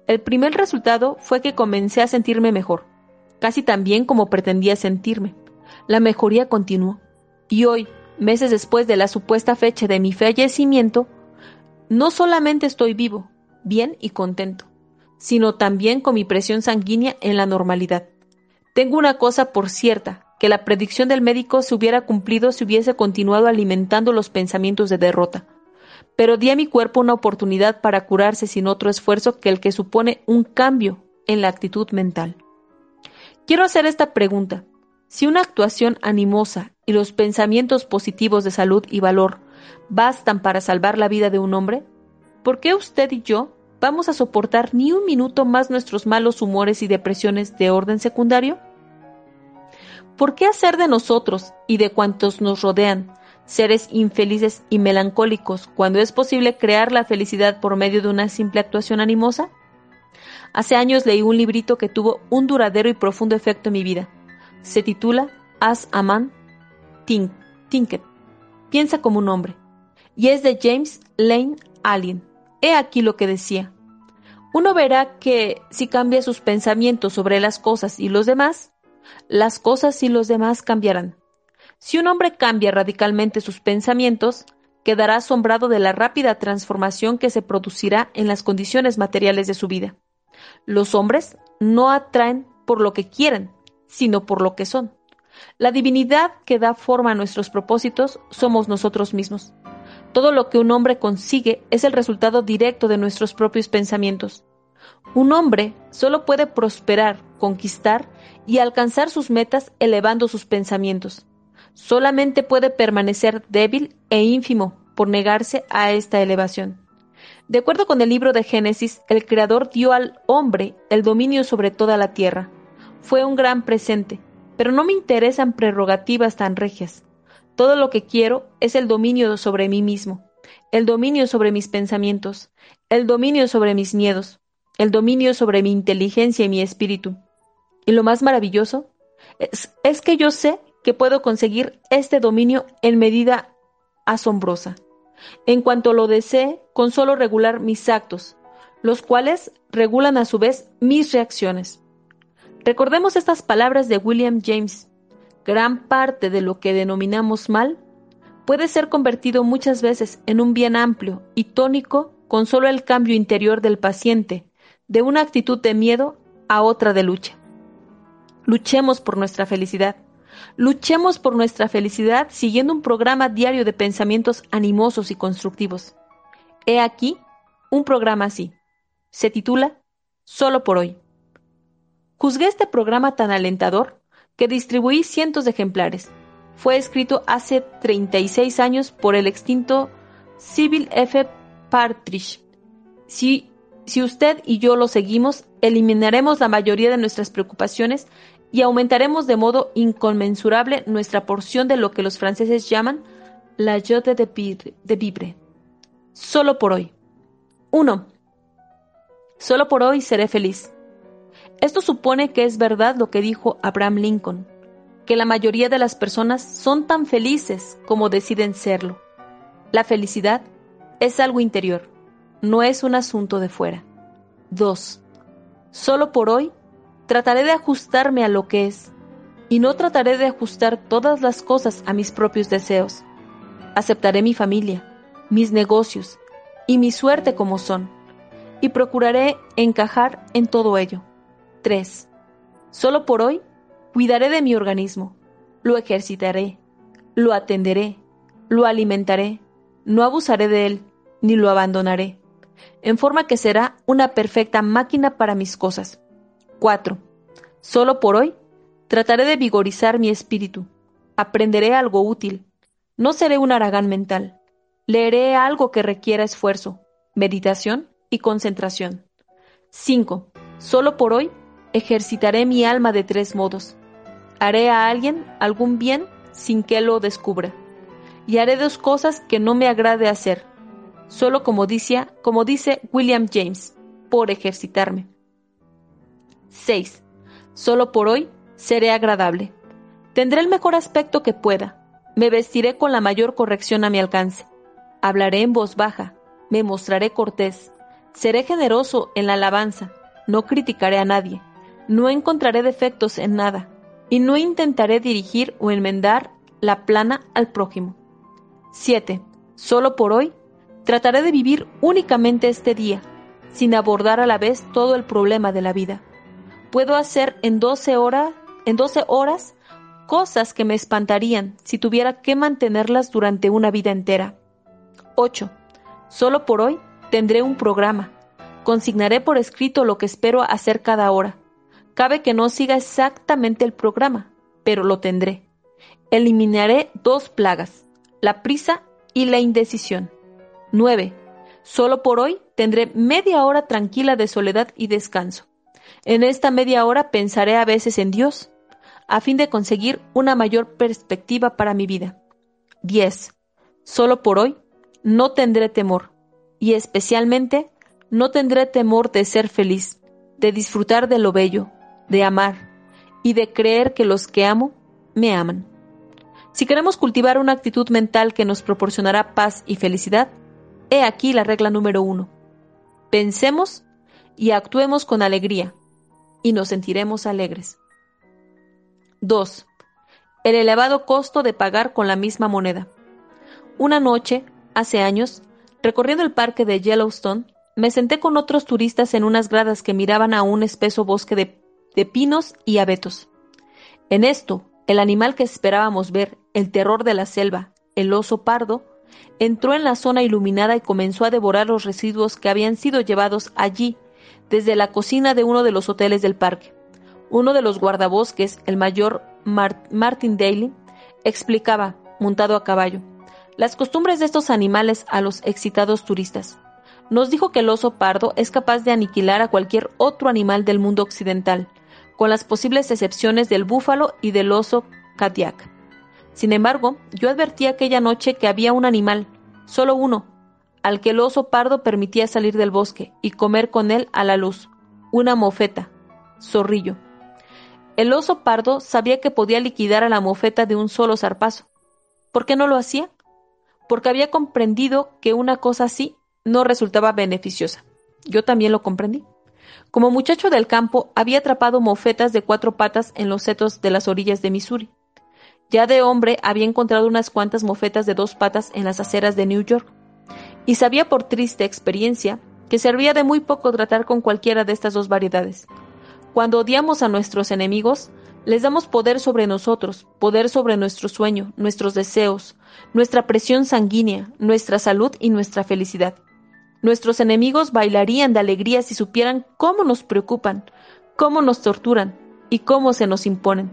El primer resultado fue que comencé a sentirme mejor, casi tan bien como pretendía sentirme. La mejoría continuó. Y hoy, meses después de la supuesta fecha de mi fallecimiento, no solamente estoy vivo, bien y contento, sino también con mi presión sanguínea en la normalidad. Tengo una cosa por cierta, que la predicción del médico se hubiera cumplido si hubiese continuado alimentando los pensamientos de derrota. Pero di a mi cuerpo una oportunidad para curarse sin otro esfuerzo que el que supone un cambio en la actitud mental. Quiero hacer esta pregunta. Si una actuación animosa y los pensamientos positivos de salud y valor bastan para salvar la vida de un hombre, ¿por qué usted y yo vamos a soportar ni un minuto más nuestros malos humores y depresiones de orden secundario? ¿Por qué hacer de nosotros y de cuantos nos rodean seres infelices y melancólicos cuando es posible crear la felicidad por medio de una simple actuación animosa? Hace años leí un librito que tuvo un duradero y profundo efecto en mi vida. Se titula As a Man Think. Piensa como un hombre. Y es de James Lane Allen. He aquí lo que decía. Uno verá que si cambia sus pensamientos sobre las cosas y los demás, las cosas y los demás cambiarán. Si un hombre cambia radicalmente sus pensamientos, quedará asombrado de la rápida transformación que se producirá en las condiciones materiales de su vida. Los hombres no atraen por lo que quieren, sino por lo que son. La divinidad que da forma a nuestros propósitos somos nosotros mismos. Todo lo que un hombre consigue es el resultado directo de nuestros propios pensamientos. Un hombre solo puede prosperar, conquistar y alcanzar sus metas elevando sus pensamientos. Solamente puede permanecer débil e ínfimo por negarse a esta elevación. De acuerdo con el libro de Génesis, el Creador dio al hombre el dominio sobre toda la tierra. Fue un gran presente, pero no me interesan prerrogativas tan regias. Todo lo que quiero es el dominio sobre mí mismo, el dominio sobre mis pensamientos, el dominio sobre mis miedos, el dominio sobre mi inteligencia y mi espíritu. Y lo más maravilloso es, que yo sé que puedo conseguir este dominio en medida asombrosa. En cuanto lo desee, con solo regular mis actos, los cuales regulan a su vez mis reacciones. Recordemos estas palabras de William James. Gran parte de lo que denominamos mal puede ser convertido muchas veces en un bien amplio y tónico con solo el cambio interior del paciente, de una actitud de miedo a otra de lucha. Luchemos por nuestra felicidad. Luchemos por nuestra felicidad siguiendo un programa diario de pensamientos animosos y constructivos. He aquí un programa así. Se titula Solo por hoy. Juzgué este programa tan alentador que distribuí cientos de ejemplares. Fue escrito hace 36 años por el extinto Civil F. Partridge. Si, si usted y yo lo seguimos, eliminaremos la mayoría de nuestras preocupaciones y aumentaremos de modo inconmensurable nuestra porción de lo que los franceses llaman la jote de, vivre. Solo por hoy. 1. Solo por hoy seré feliz. Esto supone que es verdad lo que dijo Abraham Lincoln, que la mayoría de las personas son tan felices como deciden serlo. La felicidad es algo interior, no es un asunto de fuera. 2. Solo por hoy Trataré de ajustarme a lo que es, y no trataré de ajustar todas las cosas a mis propios deseos. Aceptaré mi familia, mis negocios y mi suerte como son, y procuraré encajar en todo ello. 3. Solo por hoy, cuidaré de mi organismo, lo ejercitaré, lo atenderé, lo alimentaré, no abusaré de él, ni lo abandonaré, en forma que será una perfecta máquina para mis cosas 4. Solo por hoy trataré de vigorizar mi espíritu. Aprenderé algo útil. No seré un aragán mental. Leeré algo que requiera esfuerzo, meditación y concentración. 5. Solo por hoy ejercitaré mi alma de tres modos. Haré a alguien algún bien sin que lo descubra. Y haré dos cosas que no me agrade hacer, solo como dice, como dice William James, por ejercitarme. 6. Solo por hoy seré agradable. Tendré el mejor aspecto que pueda. Me vestiré con la mayor corrección a mi alcance. Hablaré en voz baja. Me mostraré cortés. Seré generoso en la alabanza. No criticaré a nadie. No encontraré defectos en nada. Y no intentaré dirigir o enmendar la plana al prójimo. 7. Solo por hoy trataré de vivir únicamente este día, sin abordar a la vez todo el problema de la vida puedo hacer en 12 horas, en 12 horas cosas que me espantarían si tuviera que mantenerlas durante una vida entera. 8. Solo por hoy tendré un programa. Consignaré por escrito lo que espero hacer cada hora. Cabe que no siga exactamente el programa, pero lo tendré. Eliminaré dos plagas, la prisa y la indecisión. 9. Solo por hoy tendré media hora tranquila de soledad y descanso. En esta media hora pensaré a veces en Dios, a fin de conseguir una mayor perspectiva para mi vida. 10. Solo por hoy no tendré temor, y especialmente no tendré temor de ser feliz, de disfrutar de lo bello, de amar, y de creer que los que amo me aman. Si queremos cultivar una actitud mental que nos proporcionará paz y felicidad, he aquí la regla número uno. Pensemos y actuemos con alegría, y nos sentiremos alegres. 2. El elevado costo de pagar con la misma moneda. Una noche, hace años, recorriendo el parque de Yellowstone, me senté con otros turistas en unas gradas que miraban a un espeso bosque de, de pinos y abetos. En esto, el animal que esperábamos ver, el terror de la selva, el oso pardo, entró en la zona iluminada y comenzó a devorar los residuos que habían sido llevados allí desde la cocina de uno de los hoteles del parque. Uno de los guardabosques, el mayor Martin Daly, explicaba, montado a caballo, las costumbres de estos animales a los excitados turistas. Nos dijo que el oso pardo es capaz de aniquilar a cualquier otro animal del mundo occidental, con las posibles excepciones del búfalo y del oso Kadiak. Sin embargo, yo advertí aquella noche que había un animal, solo uno, al que el oso pardo permitía salir del bosque y comer con él a la luz, una mofeta, zorrillo. El oso pardo sabía que podía liquidar a la mofeta de un solo zarpazo. ¿Por qué no lo hacía? Porque había comprendido que una cosa así no resultaba beneficiosa. Yo también lo comprendí. Como muchacho del campo, había atrapado mofetas de cuatro patas en los setos de las orillas de Missouri. Ya de hombre había encontrado unas cuantas mofetas de dos patas en las aceras de New York, y sabía por triste experiencia que servía de muy poco tratar con cualquiera de estas dos variedades. Cuando odiamos a nuestros enemigos, les damos poder sobre nosotros, poder sobre nuestro sueño, nuestros deseos, nuestra presión sanguínea, nuestra salud y nuestra felicidad. Nuestros enemigos bailarían de alegría si supieran cómo nos preocupan, cómo nos torturan y cómo se nos imponen.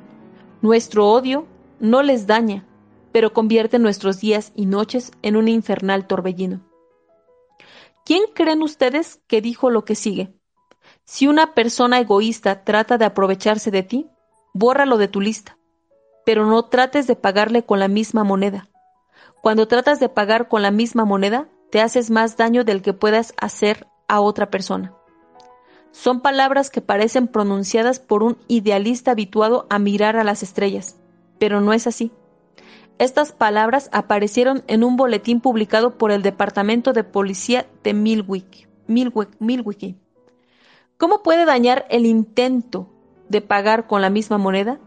Nuestro odio no les daña, pero convierte nuestros días y noches en un infernal torbellino. ¿Quién creen ustedes que dijo lo que sigue? Si una persona egoísta trata de aprovecharse de ti, bórralo de tu lista, pero no trates de pagarle con la misma moneda. Cuando tratas de pagar con la misma moneda, te haces más daño del que puedas hacer a otra persona. Son palabras que parecen pronunciadas por un idealista habituado a mirar a las estrellas, pero no es así. Estas palabras aparecieron en un boletín publicado por el Departamento de Policía de Milwaukee. Milwaukee. ¿Cómo puede dañar el intento de pagar con la misma moneda?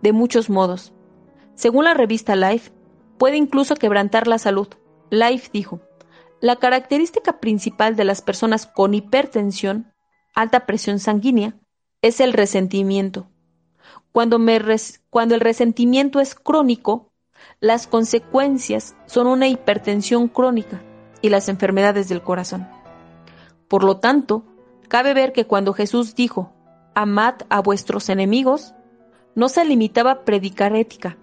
De muchos modos. Según la revista Life, puede incluso quebrantar la salud. Life dijo, la característica principal de las personas con hipertensión, alta presión sanguínea, es el resentimiento. Cuando, cuando el resentimiento es crónico, las consecuencias son una hipertensión crónica y las enfermedades del corazón. Por lo tanto, cabe ver que cuando Jesús dijo, amad a vuestros enemigos, no se limitaba a predicar ética,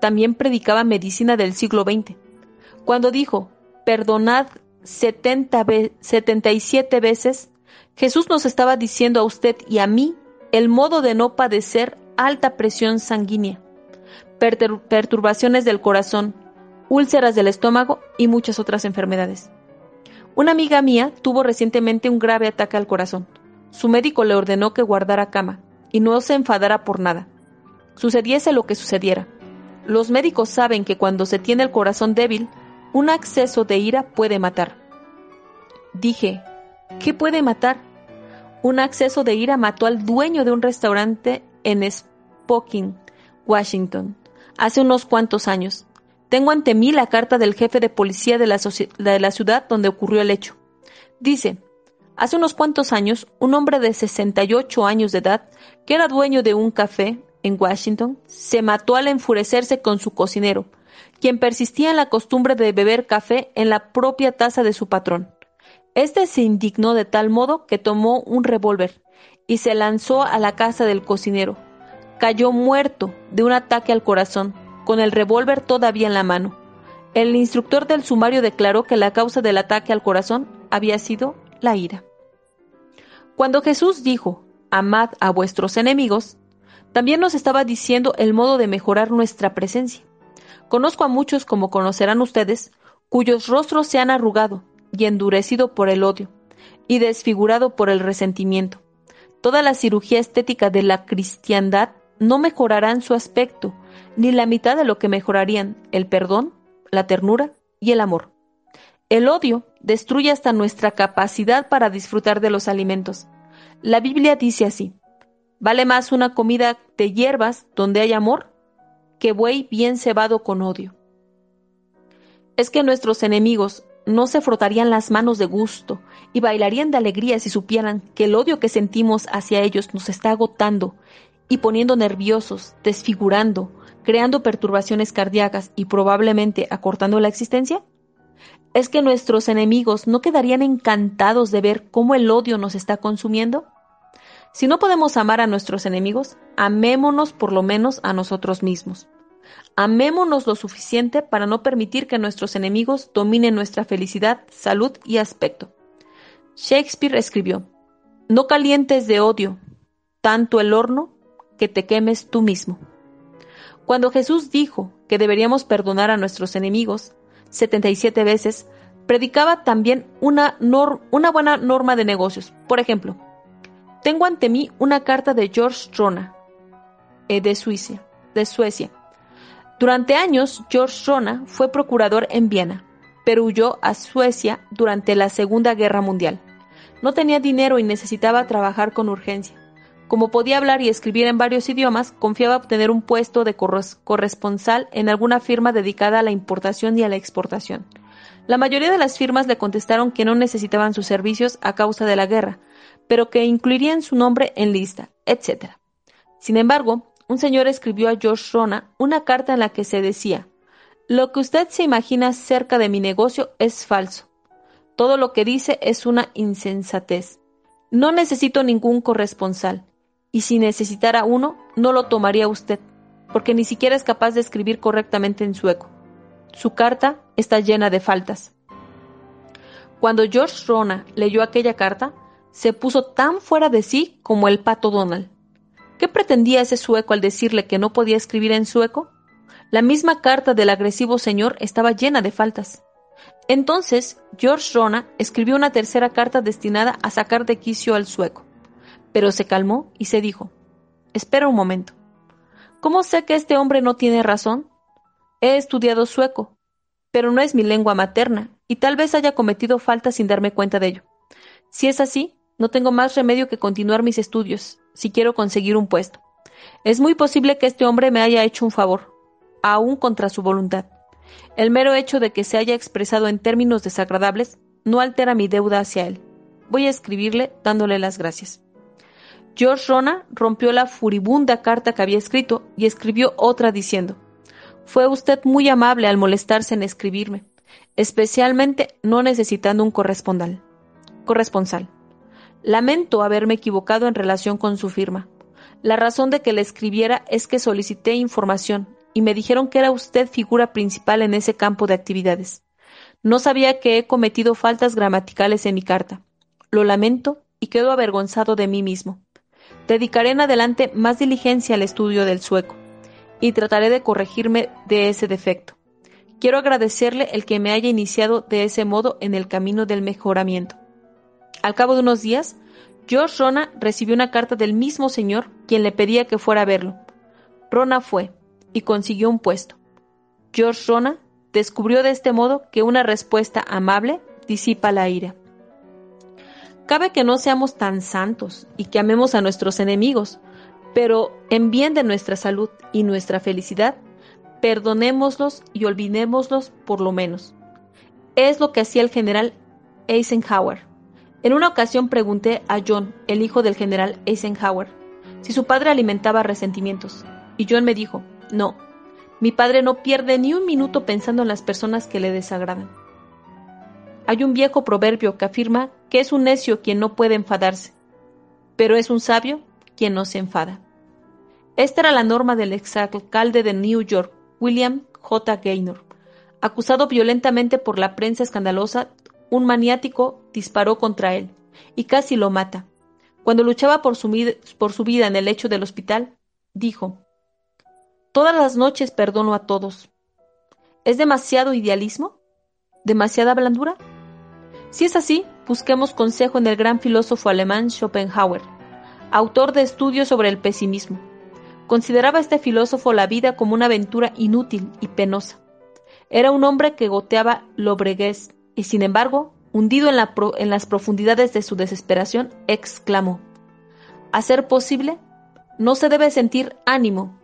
también predicaba medicina del siglo XX. Cuando dijo, perdonad 70 77 veces, Jesús nos estaba diciendo a usted y a mí el modo de no padecer alta presión sanguínea, perturbaciones del corazón, úlceras del estómago y muchas otras enfermedades. Una amiga mía tuvo recientemente un grave ataque al corazón. Su médico le ordenó que guardara cama y no se enfadara por nada. Sucediese lo que sucediera. Los médicos saben que cuando se tiene el corazón débil, un acceso de ira puede matar. Dije, ¿qué puede matar? Un acceso de ira mató al dueño de un restaurante en Spokane, Washington, hace unos cuantos años. Tengo ante mí la carta del jefe de policía de la, ciudad donde ocurrió el hecho. Dice, hace unos cuantos años, un hombre de 68 años de edad, que era dueño de un café en Washington, se mató al enfurecerse con su cocinero, quien persistía en la costumbre de beber café en la propia taza de su patrón. Este se indignó de tal modo que tomó un revólver y se lanzó a la casa del cocinero. Cayó muerto de un ataque al corazón, con el revólver todavía en la mano. El instructor del sumario declaró que la causa del ataque al corazón había sido la ira. Cuando Jesús dijo, amad a vuestros enemigos, también nos estaba diciendo el modo de mejorar nuestra presencia. Conozco a muchos, como conocerán ustedes, cuyos rostros se han arrugado y endurecido por el odio y desfigurado por el resentimiento. Toda la cirugía estética de la cristiandad no mejorarán su aspecto, ni la mitad de lo que mejorarían el perdón, la ternura y el amor. El odio destruye hasta nuestra capacidad para disfrutar de los alimentos. La Biblia dice así, Vale más una comida de hierbas donde hay amor que buey bien cebado con odio. Es que nuestros enemigos no se frotarían las manos de gusto y bailarían de alegría si supieran que el odio que sentimos hacia ellos nos está agotando y poniendo nerviosos, desfigurando, creando perturbaciones cardíacas y probablemente acortando la existencia? ¿Es que nuestros enemigos no quedarían encantados de ver cómo el odio nos está consumiendo? Si no podemos amar a nuestros enemigos, amémonos por lo menos a nosotros mismos. Amémonos lo suficiente para no permitir que nuestros enemigos dominen nuestra felicidad, salud y aspecto. Shakespeare escribió, No calientes de odio tanto el horno que te quemes tú mismo. Cuando Jesús dijo que deberíamos perdonar a nuestros enemigos 77 veces, predicaba también una, una buena norma de negocios. Por ejemplo, tengo ante mí una carta de George Rona, eh, de de Suecia. Durante años, George Rona fue procurador en Viena, pero huyó a Suecia durante la Segunda Guerra Mundial. No tenía dinero y necesitaba trabajar con urgencia. Como podía hablar y escribir en varios idiomas, confiaba obtener un puesto de corresponsal en alguna firma dedicada a la importación y a la exportación. La mayoría de las firmas le contestaron que no necesitaban sus servicios a causa de la guerra, pero que incluirían su nombre en lista, etc. Sin embargo, un señor escribió a George Rona una carta en la que se decía Lo que usted se imagina cerca de mi negocio es falso. Todo lo que dice es una insensatez. No necesito ningún corresponsal y si necesitara uno, no lo tomaría usted, porque ni siquiera es capaz de escribir correctamente en sueco. Su carta está llena de faltas. Cuando George Rona leyó aquella carta, se puso tan fuera de sí como el pato Donald. ¿Qué pretendía ese sueco al decirle que no podía escribir en sueco? La misma carta del agresivo señor estaba llena de faltas. Entonces, George Rona escribió una tercera carta destinada a sacar de quicio al sueco pero se calmó y se dijo, Espera un momento. ¿Cómo sé que este hombre no tiene razón? He estudiado sueco, pero no es mi lengua materna, y tal vez haya cometido falta sin darme cuenta de ello. Si es así, no tengo más remedio que continuar mis estudios, si quiero conseguir un puesto. Es muy posible que este hombre me haya hecho un favor, aún contra su voluntad. El mero hecho de que se haya expresado en términos desagradables no altera mi deuda hacia él. Voy a escribirle dándole las gracias. George Rona rompió la furibunda carta que había escrito y escribió otra diciendo Fue usted muy amable al molestarse en escribirme, especialmente no necesitando un corresponsal. corresponsal. Lamento haberme equivocado en relación con su firma. La razón de que le escribiera es que solicité información y me dijeron que era usted figura principal en ese campo de actividades. No sabía que he cometido faltas gramaticales en mi carta. Lo lamento y quedo avergonzado de mí mismo. Dedicaré en adelante más diligencia al estudio del sueco y trataré de corregirme de ese defecto. Quiero agradecerle el que me haya iniciado de ese modo en el camino del mejoramiento. Al cabo de unos días, George Rona recibió una carta del mismo señor quien le pedía que fuera a verlo. Rona fue y consiguió un puesto. George Rona descubrió de este modo que una respuesta amable disipa la ira. Cabe que no seamos tan santos y que amemos a nuestros enemigos, pero en bien de nuestra salud y nuestra felicidad, perdonémoslos y olvidémoslos por lo menos. Es lo que hacía el general Eisenhower. En una ocasión pregunté a John, el hijo del general Eisenhower, si su padre alimentaba resentimientos, y John me dijo, no, mi padre no pierde ni un minuto pensando en las personas que le desagradan. Hay un viejo proverbio que afirma que es un necio quien no puede enfadarse, pero es un sabio quien no se enfada. Esta era la norma del exalcalde de New York, William J. Gaynor. Acusado violentamente por la prensa escandalosa, un maniático disparó contra él y casi lo mata. Cuando luchaba por su, por su vida en el lecho del hospital, dijo, Todas las noches perdono a todos. ¿Es demasiado idealismo? ¿Demasiada blandura? Si es así, busquemos consejo en el gran filósofo alemán Schopenhauer, autor de estudios sobre el pesimismo. Consideraba este filósofo la vida como una aventura inútil y penosa. Era un hombre que goteaba lobreguez y, sin embargo, hundido en, en las profundidades de su desesperación, exclamó: A ser posible, no se debe sentir ánimo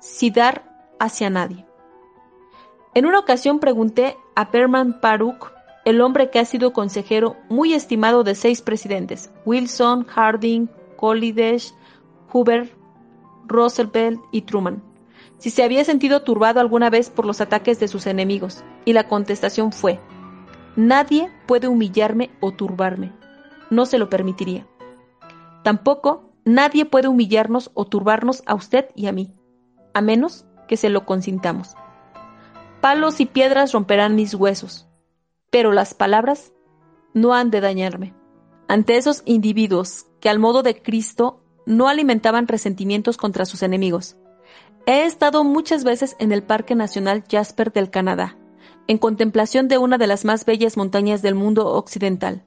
si dar hacia nadie. En una ocasión pregunté a Perman Paruk, el hombre que ha sido consejero muy estimado de seis presidentes, Wilson, Harding, Coolidge, Hoover, Roosevelt y Truman, si se había sentido turbado alguna vez por los ataques de sus enemigos, y la contestación fue, nadie puede humillarme o turbarme, no se lo permitiría. Tampoco nadie puede humillarnos o turbarnos a usted y a mí, a menos que se lo consintamos. Palos y piedras romperán mis huesos, pero las palabras no han de dañarme. Ante esos individuos que al modo de Cristo no alimentaban resentimientos contra sus enemigos. He estado muchas veces en el Parque Nacional Jasper del Canadá, en contemplación de una de las más bellas montañas del mundo occidental,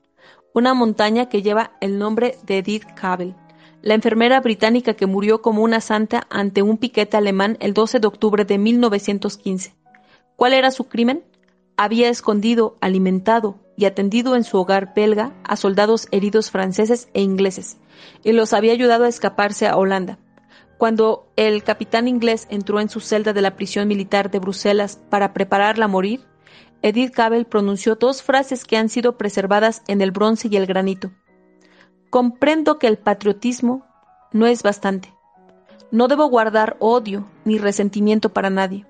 una montaña que lleva el nombre de Edith Cable, la enfermera británica que murió como una santa ante un piquete alemán el 12 de octubre de 1915. ¿Cuál era su crimen? Había escondido, alimentado y atendido en su hogar belga a soldados heridos franceses e ingleses, y los había ayudado a escaparse a Holanda. Cuando el capitán inglés entró en su celda de la prisión militar de Bruselas para prepararla a morir, Edith Cable pronunció dos frases que han sido preservadas en el bronce y el granito. Comprendo que el patriotismo no es bastante. No debo guardar odio ni resentimiento para nadie.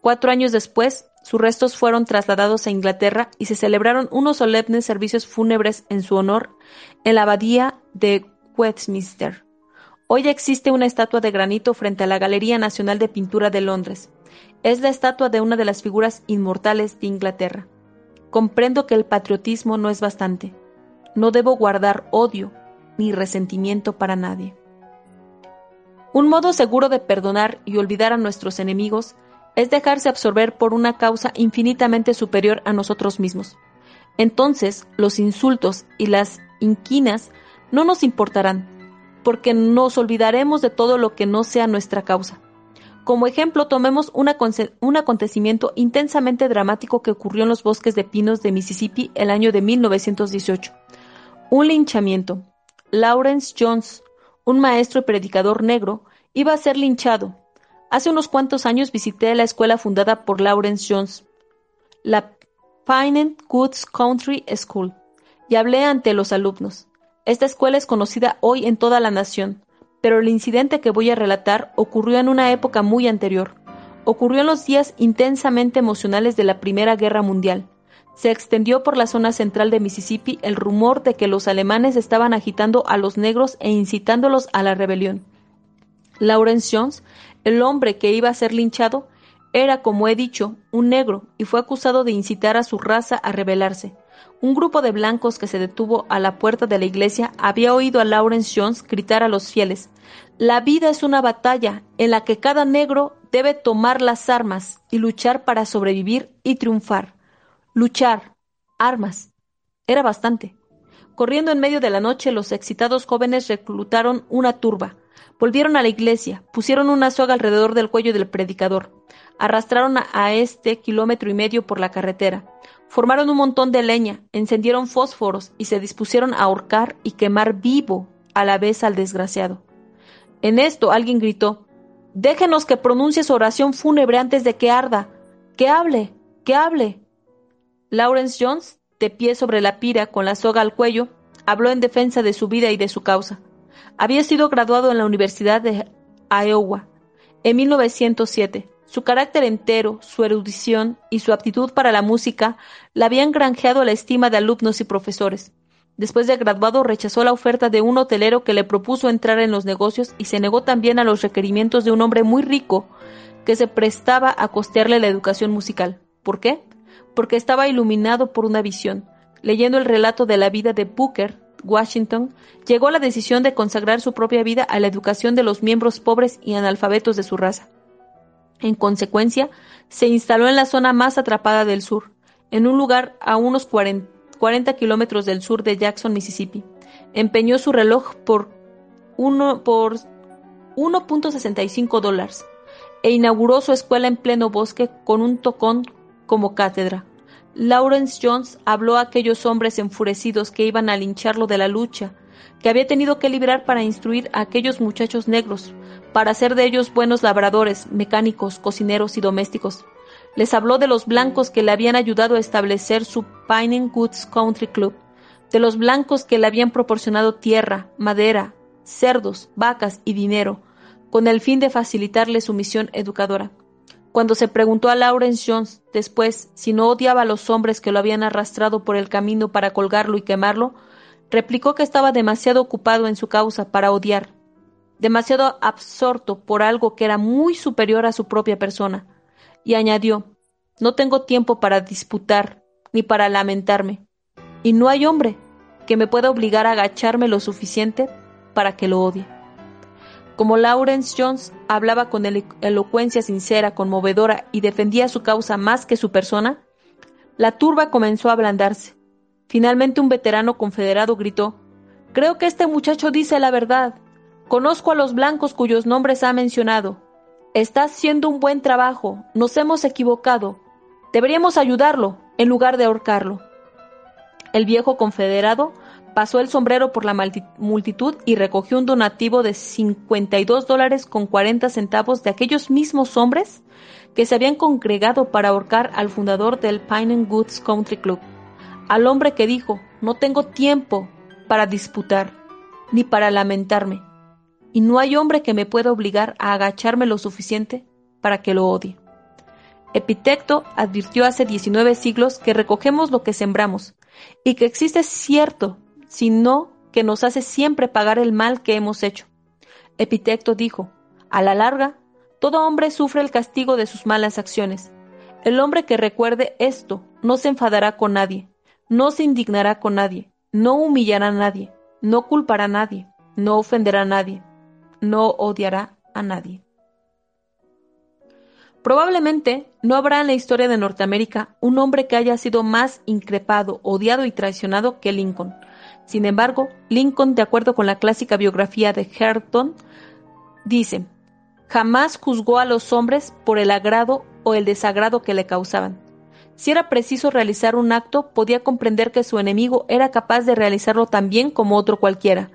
Cuatro años después, sus restos fueron trasladados a Inglaterra y se celebraron unos solemnes servicios fúnebres en su honor en la abadía de Westminster. Hoy existe una estatua de granito frente a la Galería Nacional de Pintura de Londres. Es la estatua de una de las figuras inmortales de Inglaterra. Comprendo que el patriotismo no es bastante. No debo guardar odio ni resentimiento para nadie. Un modo seguro de perdonar y olvidar a nuestros enemigos es dejarse absorber por una causa infinitamente superior a nosotros mismos. Entonces los insultos y las inquinas no nos importarán, porque nos olvidaremos de todo lo que no sea nuestra causa. Como ejemplo, tomemos un, acontecimiento intensamente dramático que ocurrió en los bosques de pinos de Mississippi el año de 1918. Un linchamiento. Lawrence Jones, un maestro y predicador negro, iba a ser linchado Hace unos cuantos años visité la escuela fundada por Lawrence Jones, la Pine Woods Country School, y hablé ante los alumnos. Esta escuela es conocida hoy en toda la nación, pero el incidente que voy a relatar ocurrió en una época muy anterior. Ocurrió en los días intensamente emocionales de la Primera Guerra Mundial. Se extendió por la zona central de Mississippi el rumor de que los alemanes estaban agitando a los negros e incitándolos a la rebelión. Lawrence Jones el hombre que iba a ser linchado era, como he dicho, un negro y fue acusado de incitar a su raza a rebelarse. Un grupo de blancos que se detuvo a la puerta de la iglesia había oído a Lawrence Jones gritar a los fieles La vida es una batalla en la que cada negro debe tomar las armas y luchar para sobrevivir y triunfar. Luchar. Armas. Era bastante. Corriendo en medio de la noche, los excitados jóvenes reclutaron una turba. Volvieron a la iglesia, pusieron una soga alrededor del cuello del predicador, arrastraron a, este kilómetro y medio por la carretera, formaron un montón de leña, encendieron fósforos y se dispusieron a ahorcar y quemar vivo a la vez al desgraciado. En esto alguien gritó Déjenos que pronuncie su oración fúnebre antes de que arda. Que hable, que hable. Lawrence Jones, de pie sobre la pira con la soga al cuello, habló en defensa de su vida y de su causa. Había sido graduado en la Universidad de Iowa en 1907. Su carácter entero, su erudición y su aptitud para la música la habían granjeado la estima de alumnos y profesores. Después de graduado rechazó la oferta de un hotelero que le propuso entrar en los negocios y se negó también a los requerimientos de un hombre muy rico que se prestaba a costearle la educación musical. ¿Por qué? Porque estaba iluminado por una visión. Leyendo el relato de la vida de Booker, Washington, llegó a la decisión de consagrar su propia vida a la educación de los miembros pobres y analfabetos de su raza. En consecuencia, se instaló en la zona más atrapada del sur, en un lugar a unos 40, kilómetros del sur de Jackson, Mississippi. Empeñó su reloj por 1.65 dólares e inauguró su escuela en pleno bosque con un tocón como cátedra. Lawrence Jones habló a aquellos hombres enfurecidos que iban a lincharlo de la lucha que había tenido que librar para instruir a aquellos muchachos negros, para hacer de ellos buenos labradores, mecánicos, cocineros y domésticos. Les habló de los blancos que le habían ayudado a establecer su Pine Woods Country Club, de los blancos que le habían proporcionado tierra, madera, cerdos, vacas y dinero, con el fin de facilitarle su misión educadora. Cuando se preguntó a Lawrence Jones después si no odiaba a los hombres que lo habían arrastrado por el camino para colgarlo y quemarlo, replicó que estaba demasiado ocupado en su causa para odiar, demasiado absorto por algo que era muy superior a su propia persona, y añadió No tengo tiempo para disputar ni para lamentarme, y no hay hombre que me pueda obligar a agacharme lo suficiente para que lo odie. Como Lawrence Jones hablaba con elocuencia sincera, conmovedora y defendía su causa más que su persona, la turba comenzó a ablandarse. Finalmente un veterano confederado gritó Creo que este muchacho dice la verdad. Conozco a los blancos cuyos nombres ha mencionado. Está haciendo un buen trabajo. Nos hemos equivocado. Deberíamos ayudarlo en lugar de ahorcarlo. El viejo confederado pasó el sombrero por la multitud y recogió un donativo de 52 dólares con 40 centavos de aquellos mismos hombres que se habían congregado para ahorcar al fundador del Pine and Goods Country Club, al hombre que dijo, no tengo tiempo para disputar, ni para lamentarme, y no hay hombre que me pueda obligar a agacharme lo suficiente para que lo odie. Epitecto advirtió hace 19 siglos que recogemos lo que sembramos, y que existe cierto sino que nos hace siempre pagar el mal que hemos hecho. Epitecto dijo, a la larga, todo hombre sufre el castigo de sus malas acciones. El hombre que recuerde esto no se enfadará con nadie, no se indignará con nadie, no humillará a nadie, no culpará a nadie, no ofenderá a nadie, no odiará a nadie. Probablemente no habrá en la historia de Norteamérica un hombre que haya sido más increpado, odiado y traicionado que Lincoln, sin embargo, Lincoln, de acuerdo con la clásica biografía de Herton, dice, jamás juzgó a los hombres por el agrado o el desagrado que le causaban. Si era preciso realizar un acto, podía comprender que su enemigo era capaz de realizarlo tan bien como otro cualquiera.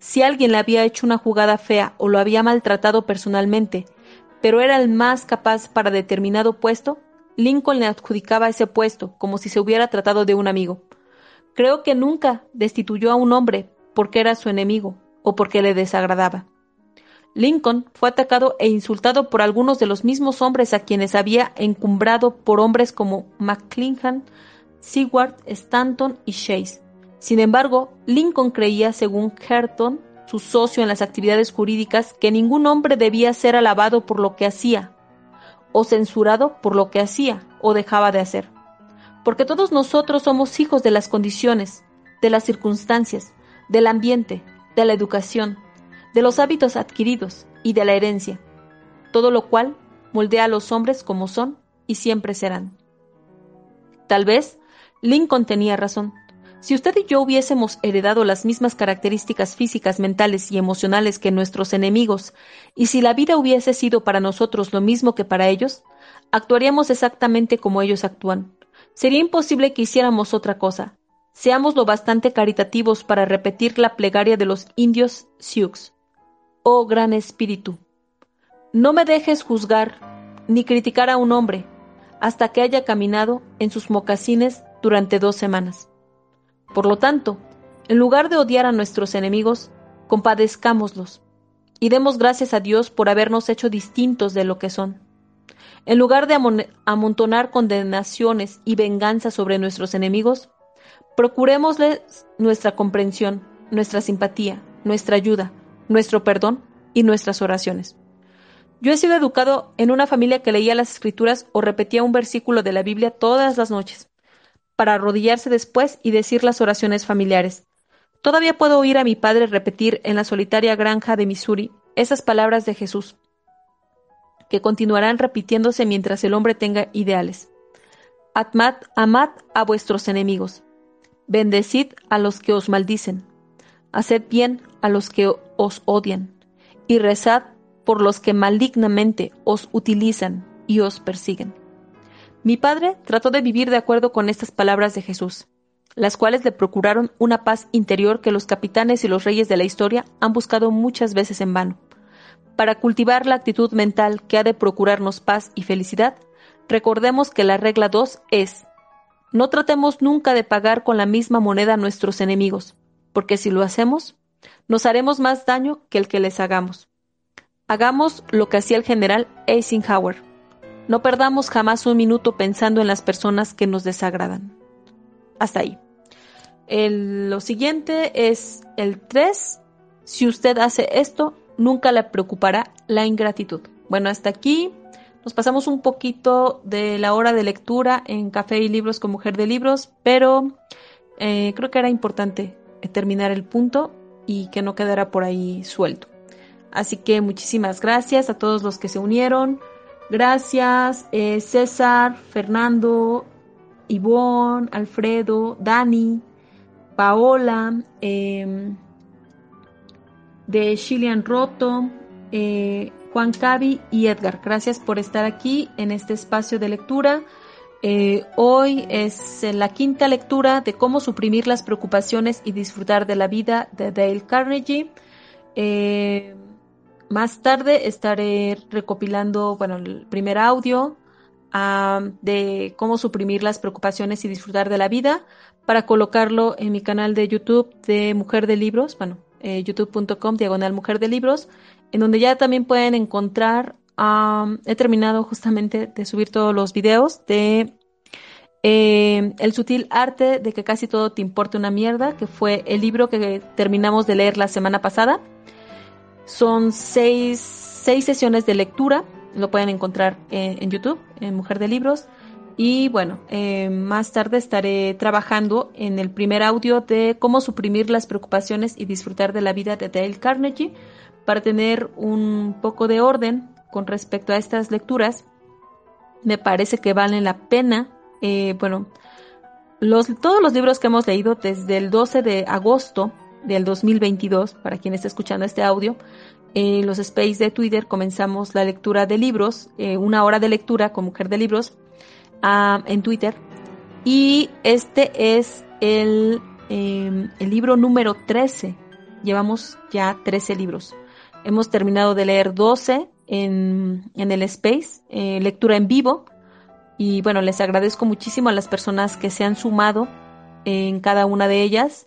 Si alguien le había hecho una jugada fea o lo había maltratado personalmente, pero era el más capaz para determinado puesto, Lincoln le adjudicaba ese puesto como si se hubiera tratado de un amigo. Creo que nunca destituyó a un hombre porque era su enemigo o porque le desagradaba. Lincoln fue atacado e insultado por algunos de los mismos hombres a quienes había encumbrado por hombres como McClinhan, Seward, Stanton y Chase. Sin embargo, Lincoln creía, según Herton, su socio en las actividades jurídicas, que ningún hombre debía ser alabado por lo que hacía, o censurado por lo que hacía o dejaba de hacer porque todos nosotros somos hijos de las condiciones, de las circunstancias, del ambiente, de la educación, de los hábitos adquiridos y de la herencia, todo lo cual moldea a los hombres como son y siempre serán. Tal vez Lincoln tenía razón. Si usted y yo hubiésemos heredado las mismas características físicas, mentales y emocionales que nuestros enemigos, y si la vida hubiese sido para nosotros lo mismo que para ellos, actuaríamos exactamente como ellos actúan. Sería imposible que hiciéramos otra cosa. Seamos lo bastante caritativos para repetir la plegaria de los indios Sioux. Oh Gran Espíritu, no me dejes juzgar ni criticar a un hombre hasta que haya caminado en sus mocasines durante dos semanas. Por lo tanto, en lugar de odiar a nuestros enemigos, compadezcámoslos y demos gracias a Dios por habernos hecho distintos de lo que son. En lugar de amontonar condenaciones y venganza sobre nuestros enemigos, procurémosles nuestra comprensión, nuestra simpatía, nuestra ayuda, nuestro perdón y nuestras oraciones. Yo he sido educado en una familia que leía las escrituras o repetía un versículo de la Biblia todas las noches, para arrodillarse después y decir las oraciones familiares. Todavía puedo oír a mi padre repetir en la solitaria granja de Missouri esas palabras de Jesús que continuarán repitiéndose mientras el hombre tenga ideales. Amad, a vuestros enemigos. Bendecid a los que os maldicen. Haced bien a los que os odian. Y rezad por los que malignamente os utilizan y os persiguen. Mi padre trató de vivir de acuerdo con estas palabras de Jesús. las cuales le procuraron una paz interior que los capitanes y los reyes de la historia han buscado muchas veces en vano. Para cultivar la actitud mental que ha de procurarnos paz y felicidad, recordemos que la regla 2 es, no tratemos nunca de pagar con la misma moneda a nuestros enemigos, porque si lo hacemos, nos haremos más daño que el que les hagamos. Hagamos lo que hacía el general Eisenhower. No perdamos jamás un minuto pensando en las personas que nos desagradan. Hasta ahí. lo siguiente es el 3. Si usted hace esto, nunca le preocupará la ingratitud. Bueno, hasta aquí nos pasamos un poquito de la hora de lectura en Café y Libros con Mujer de Libros, pero eh, creo que era importante terminar el punto y que no quedara por ahí suelto. Así que muchísimas gracias a todos los que se unieron. Gracias eh, César, Fernando, Ivonne, Alfredo, Dani, Paola, em, de Chilian Roto, eh, Juan Cavi y Edgar. Gracias por estar aquí en este espacio de lectura. Eh, hoy es la quinta lectura de cómo suprimir las preocupaciones y disfrutar de la vida de Dale Carnegie. Más tarde estaré recopilando, bueno, el primer audio de cómo suprimir las preocupaciones y disfrutar de la vida para colocarlo en mi canal de YouTube de Mujer de Libros, bueno, eh, youtube.com diagonal Mujer de Libros, en donde ya también pueden encontrar, he terminado justamente de subir todos los videos de eh, El sutil arte de que casi todo te importe una mierda, que fue el libro que terminamos de leer la semana pasada. Son seis, sesiones de lectura, lo pueden encontrar en, YouTube, en Mujer de Libros. Y bueno, eh, más tarde estaré trabajando en el primer audio de cómo suprimir las preocupaciones y disfrutar de la vida de Dale Carnegie para tener un poco de orden con respecto a estas lecturas. Me parece que valen la pena. Eh, bueno, los, todos los libros que hemos leído desde el 12 de agosto del 2022, para quien está escuchando este audio, en los space de Twitter comenzamos la lectura de libros, eh, una hora de lectura con Mujer de Libros en Twitter. Y este es el, em, el libro número 13. Llevamos ya 13 libros. Hemos terminado de leer 12 en, en el space, eh, lectura en vivo. Y bueno, les agradezco muchísimo a las personas que se han sumado en cada una de ellas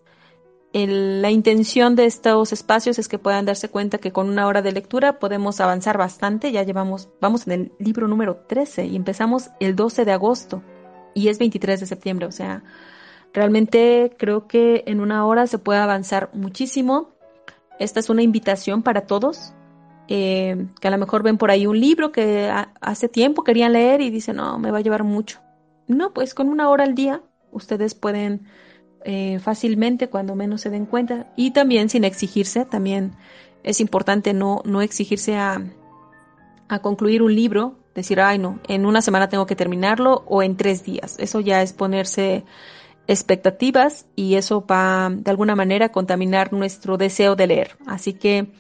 la intención de estos espacios es que puedan darse cuenta que con una hora de lectura podemos avanzar bastante. Ya llevamos, vamos en el libro número 13 y empezamos el 12 de agosto y es 23 de septiembre. O sea, realmente creo que en una hora se puede avanzar muchísimo. Esta es una invitación para todos. Eh, que a lo mejor ven por ahí un libro que hace tiempo querían leer y dicen, no, me va a llevar mucho. No, pues con una hora al día ustedes pueden eh, fácilmente cuando menos se den cuenta y también sin exigirse, también es importante no, no exigirse a, a concluir un libro, decir, ay no, en una semana tengo que terminarlo o en tres días. Eso ya es ponerse expectativas y eso va de alguna manera a contaminar nuestro deseo de leer. Así que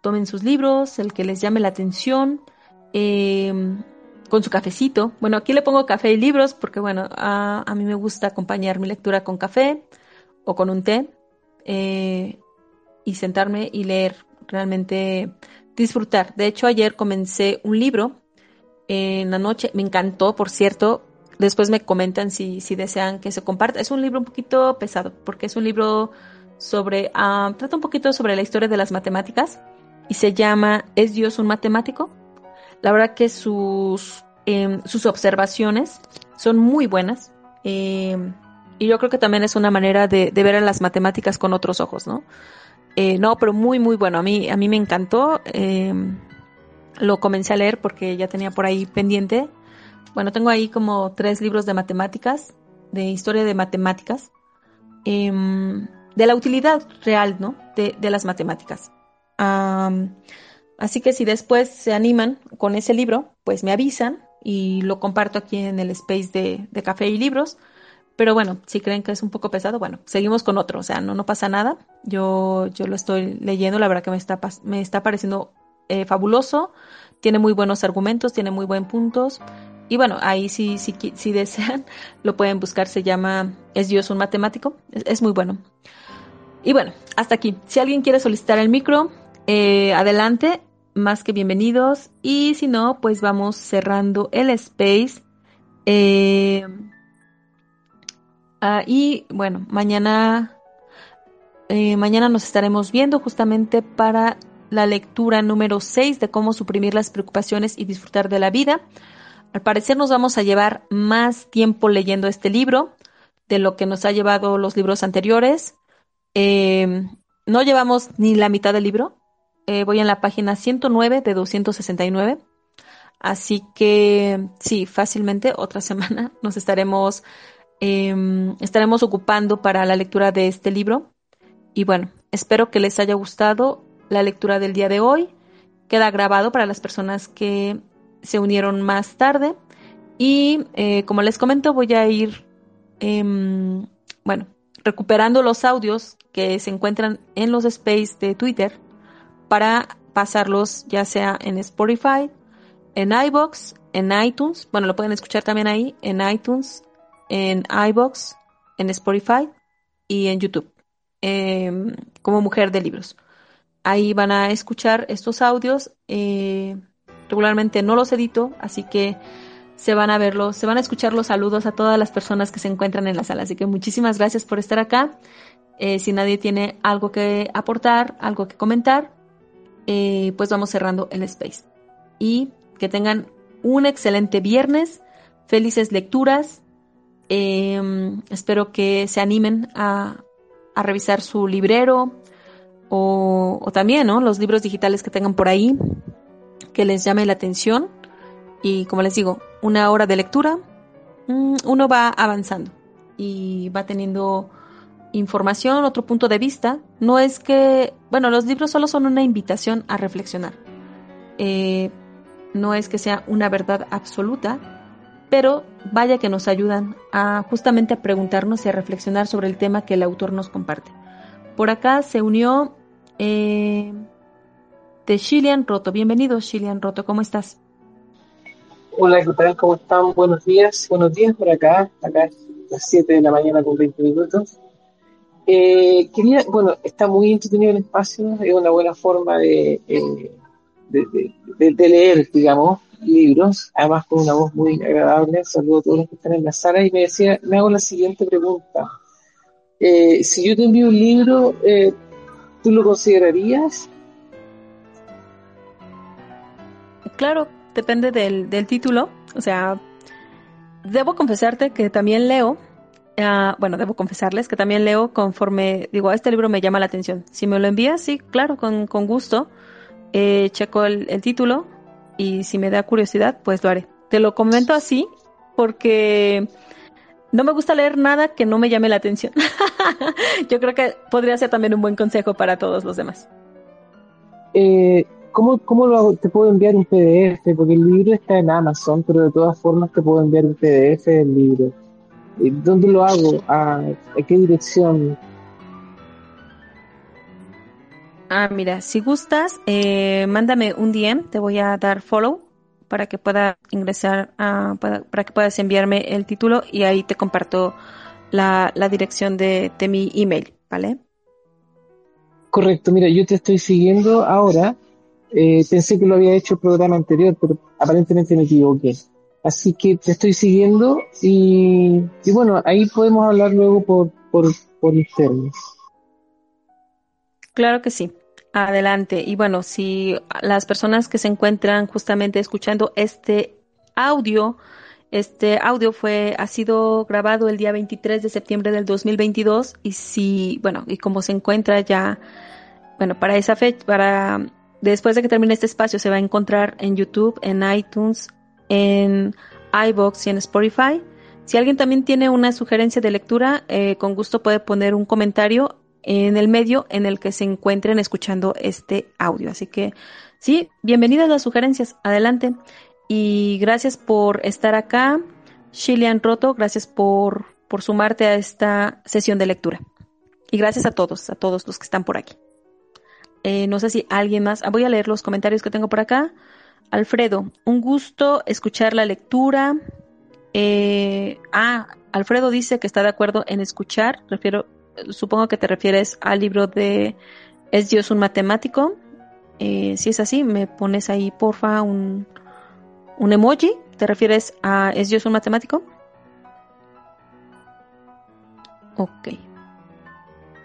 tomen sus libros, el que les llame la atención, eh, con su cafecito. Bueno, aquí le pongo café y libros porque, bueno, a, mí me gusta acompañar mi lectura con café o con un té eh, y sentarme y leer, realmente disfrutar. De hecho, ayer comencé un libro en la noche, me encantó, por cierto. Después me comentan si, si desean que se comparta. Es un libro un poquito pesado porque es un libro sobre, ah, trata un poquito sobre la historia de las matemáticas y se llama ¿Es Dios un matemático? La verdad que sus, em, sus observaciones son muy buenas. Em, y yo creo que también es una manera de, ver a las matemáticas con otros ojos, ¿no? Eh, no, pero muy, muy bueno. A mí, a mí me encantó. Em, lo comencé a leer porque ya tenía por ahí pendiente. Bueno, tengo ahí como tres libros de matemáticas, de historia de matemáticas, de la utilidad real, ¿no? De, de las matemáticas. Así que si después se animan con ese libro, pues me avisan y lo comparto aquí en el space de, café y libros. Pero bueno, si creen que es un poco pesado, bueno, seguimos con otro, o sea, no, no pasa nada. Yo, yo lo estoy leyendo, la verdad que me está, me está pareciendo eh, fabuloso, tiene muy buenos argumentos, tiene muy buenos puntos y bueno, ahí si, si, si desean, lo pueden buscar, se llama Es Dios un matemático, es, muy bueno. Y bueno, hasta aquí. Si alguien quiere solicitar el micro, eh, adelante, más que bienvenidos. Y si no, pues vamos cerrando el space. Eh, ah, y bueno, mañana, eh, mañana nos estaremos viendo justamente para la lectura número 6 de cómo suprimir las preocupaciones y disfrutar de la vida. Al parecer nos vamos a llevar más tiempo leyendo este libro de lo que nos ha llevado los libros anteriores. Eh, no llevamos ni la mitad del libro. Eh, voy en la página 109 de 269. Así que sí, fácilmente otra semana nos estaremos, em, estaremos ocupando para la lectura de este libro. Y bueno, espero que les haya gustado la lectura del día de hoy. Queda grabado para las personas que se unieron más tarde. Y eh, como les comento, voy a ir, em, bueno, recuperando los audios que se encuentran en los space de Twitter para pasarlos ya sea en Spotify, en iBox, en iTunes. Bueno, lo pueden escuchar también ahí, en iTunes, en iBox, en Spotify y en YouTube, em, como mujer de libros. Ahí van a escuchar estos audios. Eh, regularmente no los edito, así que se van a verlos, se van a escuchar los saludos a todas las personas que se encuentran en la sala. Así que muchísimas gracias por estar acá. Eh, si nadie tiene algo que aportar, algo que comentar, eh, pues vamos cerrando el space. Y que tengan un excelente viernes, felices lecturas. Em, espero que se animen a, a revisar su librero o, o también ¿no? los libros digitales que tengan por ahí que les llame la atención y como les digo, una hora de lectura, mm, uno va avanzando y va teniendo información, otro punto de vista. No es que, bueno, los libros solo son una invitación a reflexionar. Eh, no es que sea una verdad absoluta, pero vaya que nos ayudan a justamente a preguntarnos y a reflexionar sobre el tema que el autor nos comparte. Por acá se unió eh, de Shilian Roto. Bienvenido, Shilian Roto, ¿cómo estás? Hola, ¿qué tal? ¿Cómo están? Buenos días. Buenos días por acá. Acá es las 7 de la mañana con 20 minutos. Eh, quería, bueno, está muy entretenido el espacio, es una buena forma de, eh, de, leer, digamos, libros, además con una voz muy agradable. Saludo a todos los que están en la sala y me decía, me hago la siguiente pregunta. Eh, si yo te envío un libro, ¿tú lo considerarías? Claro, depende del, título. O sea, debo confesarte que también leo ah, bueno, debo confesarles que también leo conforme, digo, este libro me llama la atención. Si me lo envías, sí, claro, con, gusto. Eh, checo el, título y si me da curiosidad, pues lo haré. Te lo comento así porque no me gusta leer nada que no me llame la atención. Yo creo que podría ser también un buen consejo para todos los demás. Eh, ¿Cómo, cómo lo? Te puedo enviar un PDF, porque el libro está en Amazon, pero de todas formas te puedo enviar un PDF del libro. ¿Dónde lo hago? ¿A, qué dirección? Ah, mira, si gustas, eh, mándame un DM, te voy a dar follow para que pueda ingresar, a, para, que puedas enviarme el título y ahí te comparto la, la dirección de, de mi email, ¿vale? Correcto, mira, yo te estoy siguiendo ahora eh, pensé que lo había hecho el programa anterior, pero aparentemente me equivoqué. Así que te estoy siguiendo y, bueno, ahí podemos hablar luego por, por, por internos. Claro que sí. Adelante. Y bueno, si las personas que se encuentran justamente escuchando este audio, este audio fue, ha sido grabado el día 23 de septiembre del 2022 y si, bueno, y como se encuentra ya, bueno, para esa fecha, para Después de que termine este espacio se va a encontrar en YouTube, en iTunes, en iBox y en Spotify. Si alguien también tiene una sugerencia de lectura, eh, con gusto puede poner un comentario en el medio en el que se encuentren escuchando este audio. Así que sí, bienvenidas las sugerencias, adelante. Y gracias por estar acá. Shilian Roto, gracias por, por sumarte a esta sesión de lectura. Y gracias a todos, a todos los que están por aquí. Eh, no sé si alguien más. Ah, voy a leer los comentarios que tengo por acá. Alfredo, un gusto escuchar la lectura. Eh, ah, Alfredo dice que está de acuerdo en escuchar. Refiero, supongo que te refieres al libro de ¿Es Dios un matemático? Eh, si es así, me pones ahí, porfa, un, un emoji. ¿Te refieres a ¿Es Dios un matemático? Ok.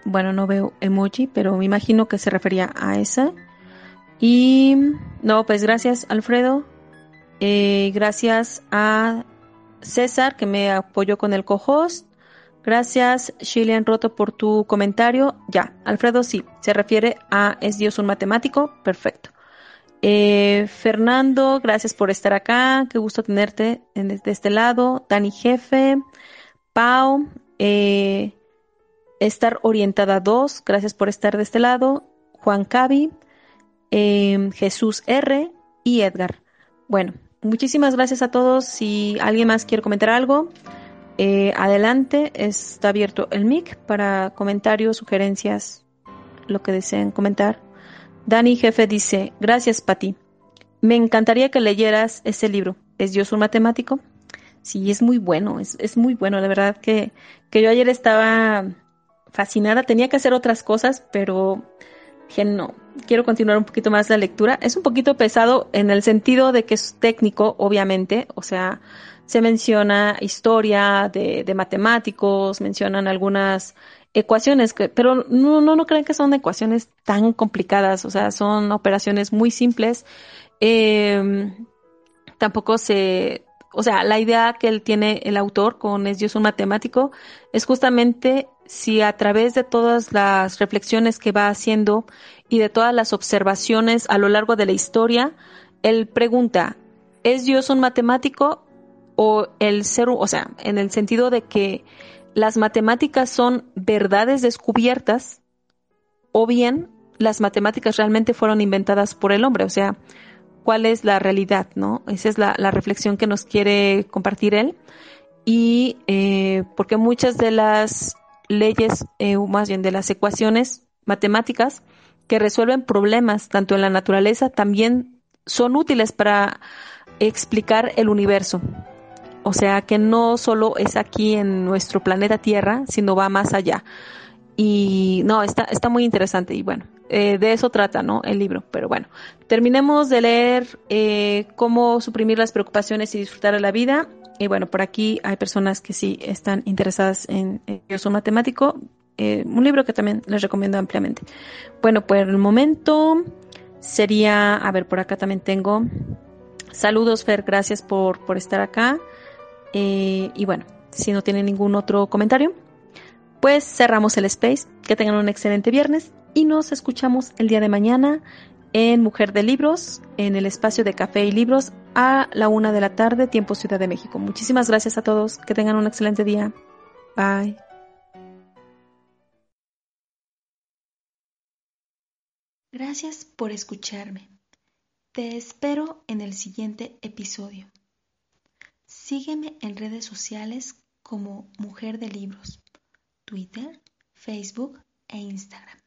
Bueno, no veo emoji, pero me imagino que se refería a esa. Y no, pues gracias Alfredo. Eh, gracias a César que me apoyó con el co-host. Gracias Shilian Roto por tu comentario. Ya, Alfredo sí, se refiere a ¿Es Dios un matemático? Perfecto. Eh, Fernando, gracias por estar acá. Qué gusto tenerte de este lado. Dani Jefe. Pau. Eh, estar orientada 2, gracias por estar de este lado. Juan Cavi. Em, Jesús R. y Edgar. Bueno, muchísimas gracias a todos. Si alguien más quiere comentar algo, eh, adelante. Está abierto el mic para comentarios, sugerencias, lo que deseen comentar. Dani Jefe dice, gracias Pati. Me encantaría que leyeras ese libro. ¿Es Dios un matemático? Sí, es muy bueno, es, es muy bueno. La verdad que, que yo ayer estaba fascinada. Tenía que hacer otras cosas, pero dije, no, quiero continuar un poquito más la lectura. Es un poquito pesado en el sentido de que es técnico, obviamente, o sea, se menciona historia de, matemáticos, mencionan algunas ecuaciones, pero no, no, no crean que son ecuaciones tan complicadas, o sea, son operaciones muy simples. Eh, tampoco se, o sea, la idea que él tiene el autor con Es Dios un matemático es justamente si a través de todas las reflexiones que va haciendo y de todas las observaciones a lo largo de la historia, él pregunta, ¿es Dios un matemático o el ser, o sea, en el sentido de que las matemáticas son verdades descubiertas o bien las matemáticas realmente fueron inventadas por el hombre, o sea, cuál es la realidad, ¿no? Esa es la, reflexión que nos quiere compartir él. Y eh, porque muchas de las leyes, eh, más bien de las ecuaciones matemáticas que resuelven problemas tanto en la naturaleza, también son útiles para explicar el universo. O sea que no solo es aquí en nuestro planeta Tierra, sino va más allá. Y no, está, está muy interesante y bueno, eh, de eso trata, ¿no? El libro. Pero bueno, terminemos de leer eh, cómo suprimir las preocupaciones y disfrutar de la vida. Y bueno, por aquí hay personas que sí están interesadas en, en su matemático. Eh, un libro que también les recomiendo ampliamente. Bueno, por el momento sería, a ver, por acá también tengo. Saludos, Fer, gracias por, por estar acá. y bueno, si no tienen ningún otro comentario, pues cerramos el space. Que tengan un excelente viernes y nos escuchamos el día de mañana en Mujer de Libros, en el espacio de Café y Libros a la una de la tarde, tiempo Ciudad de México. Muchísimas gracias a todos. Que tengan un excelente día. Bye. Gracias por escucharme. Te espero en el siguiente episodio. Sígueme en redes sociales como Mujer de Libros. Twitter, Facebook e Instagram.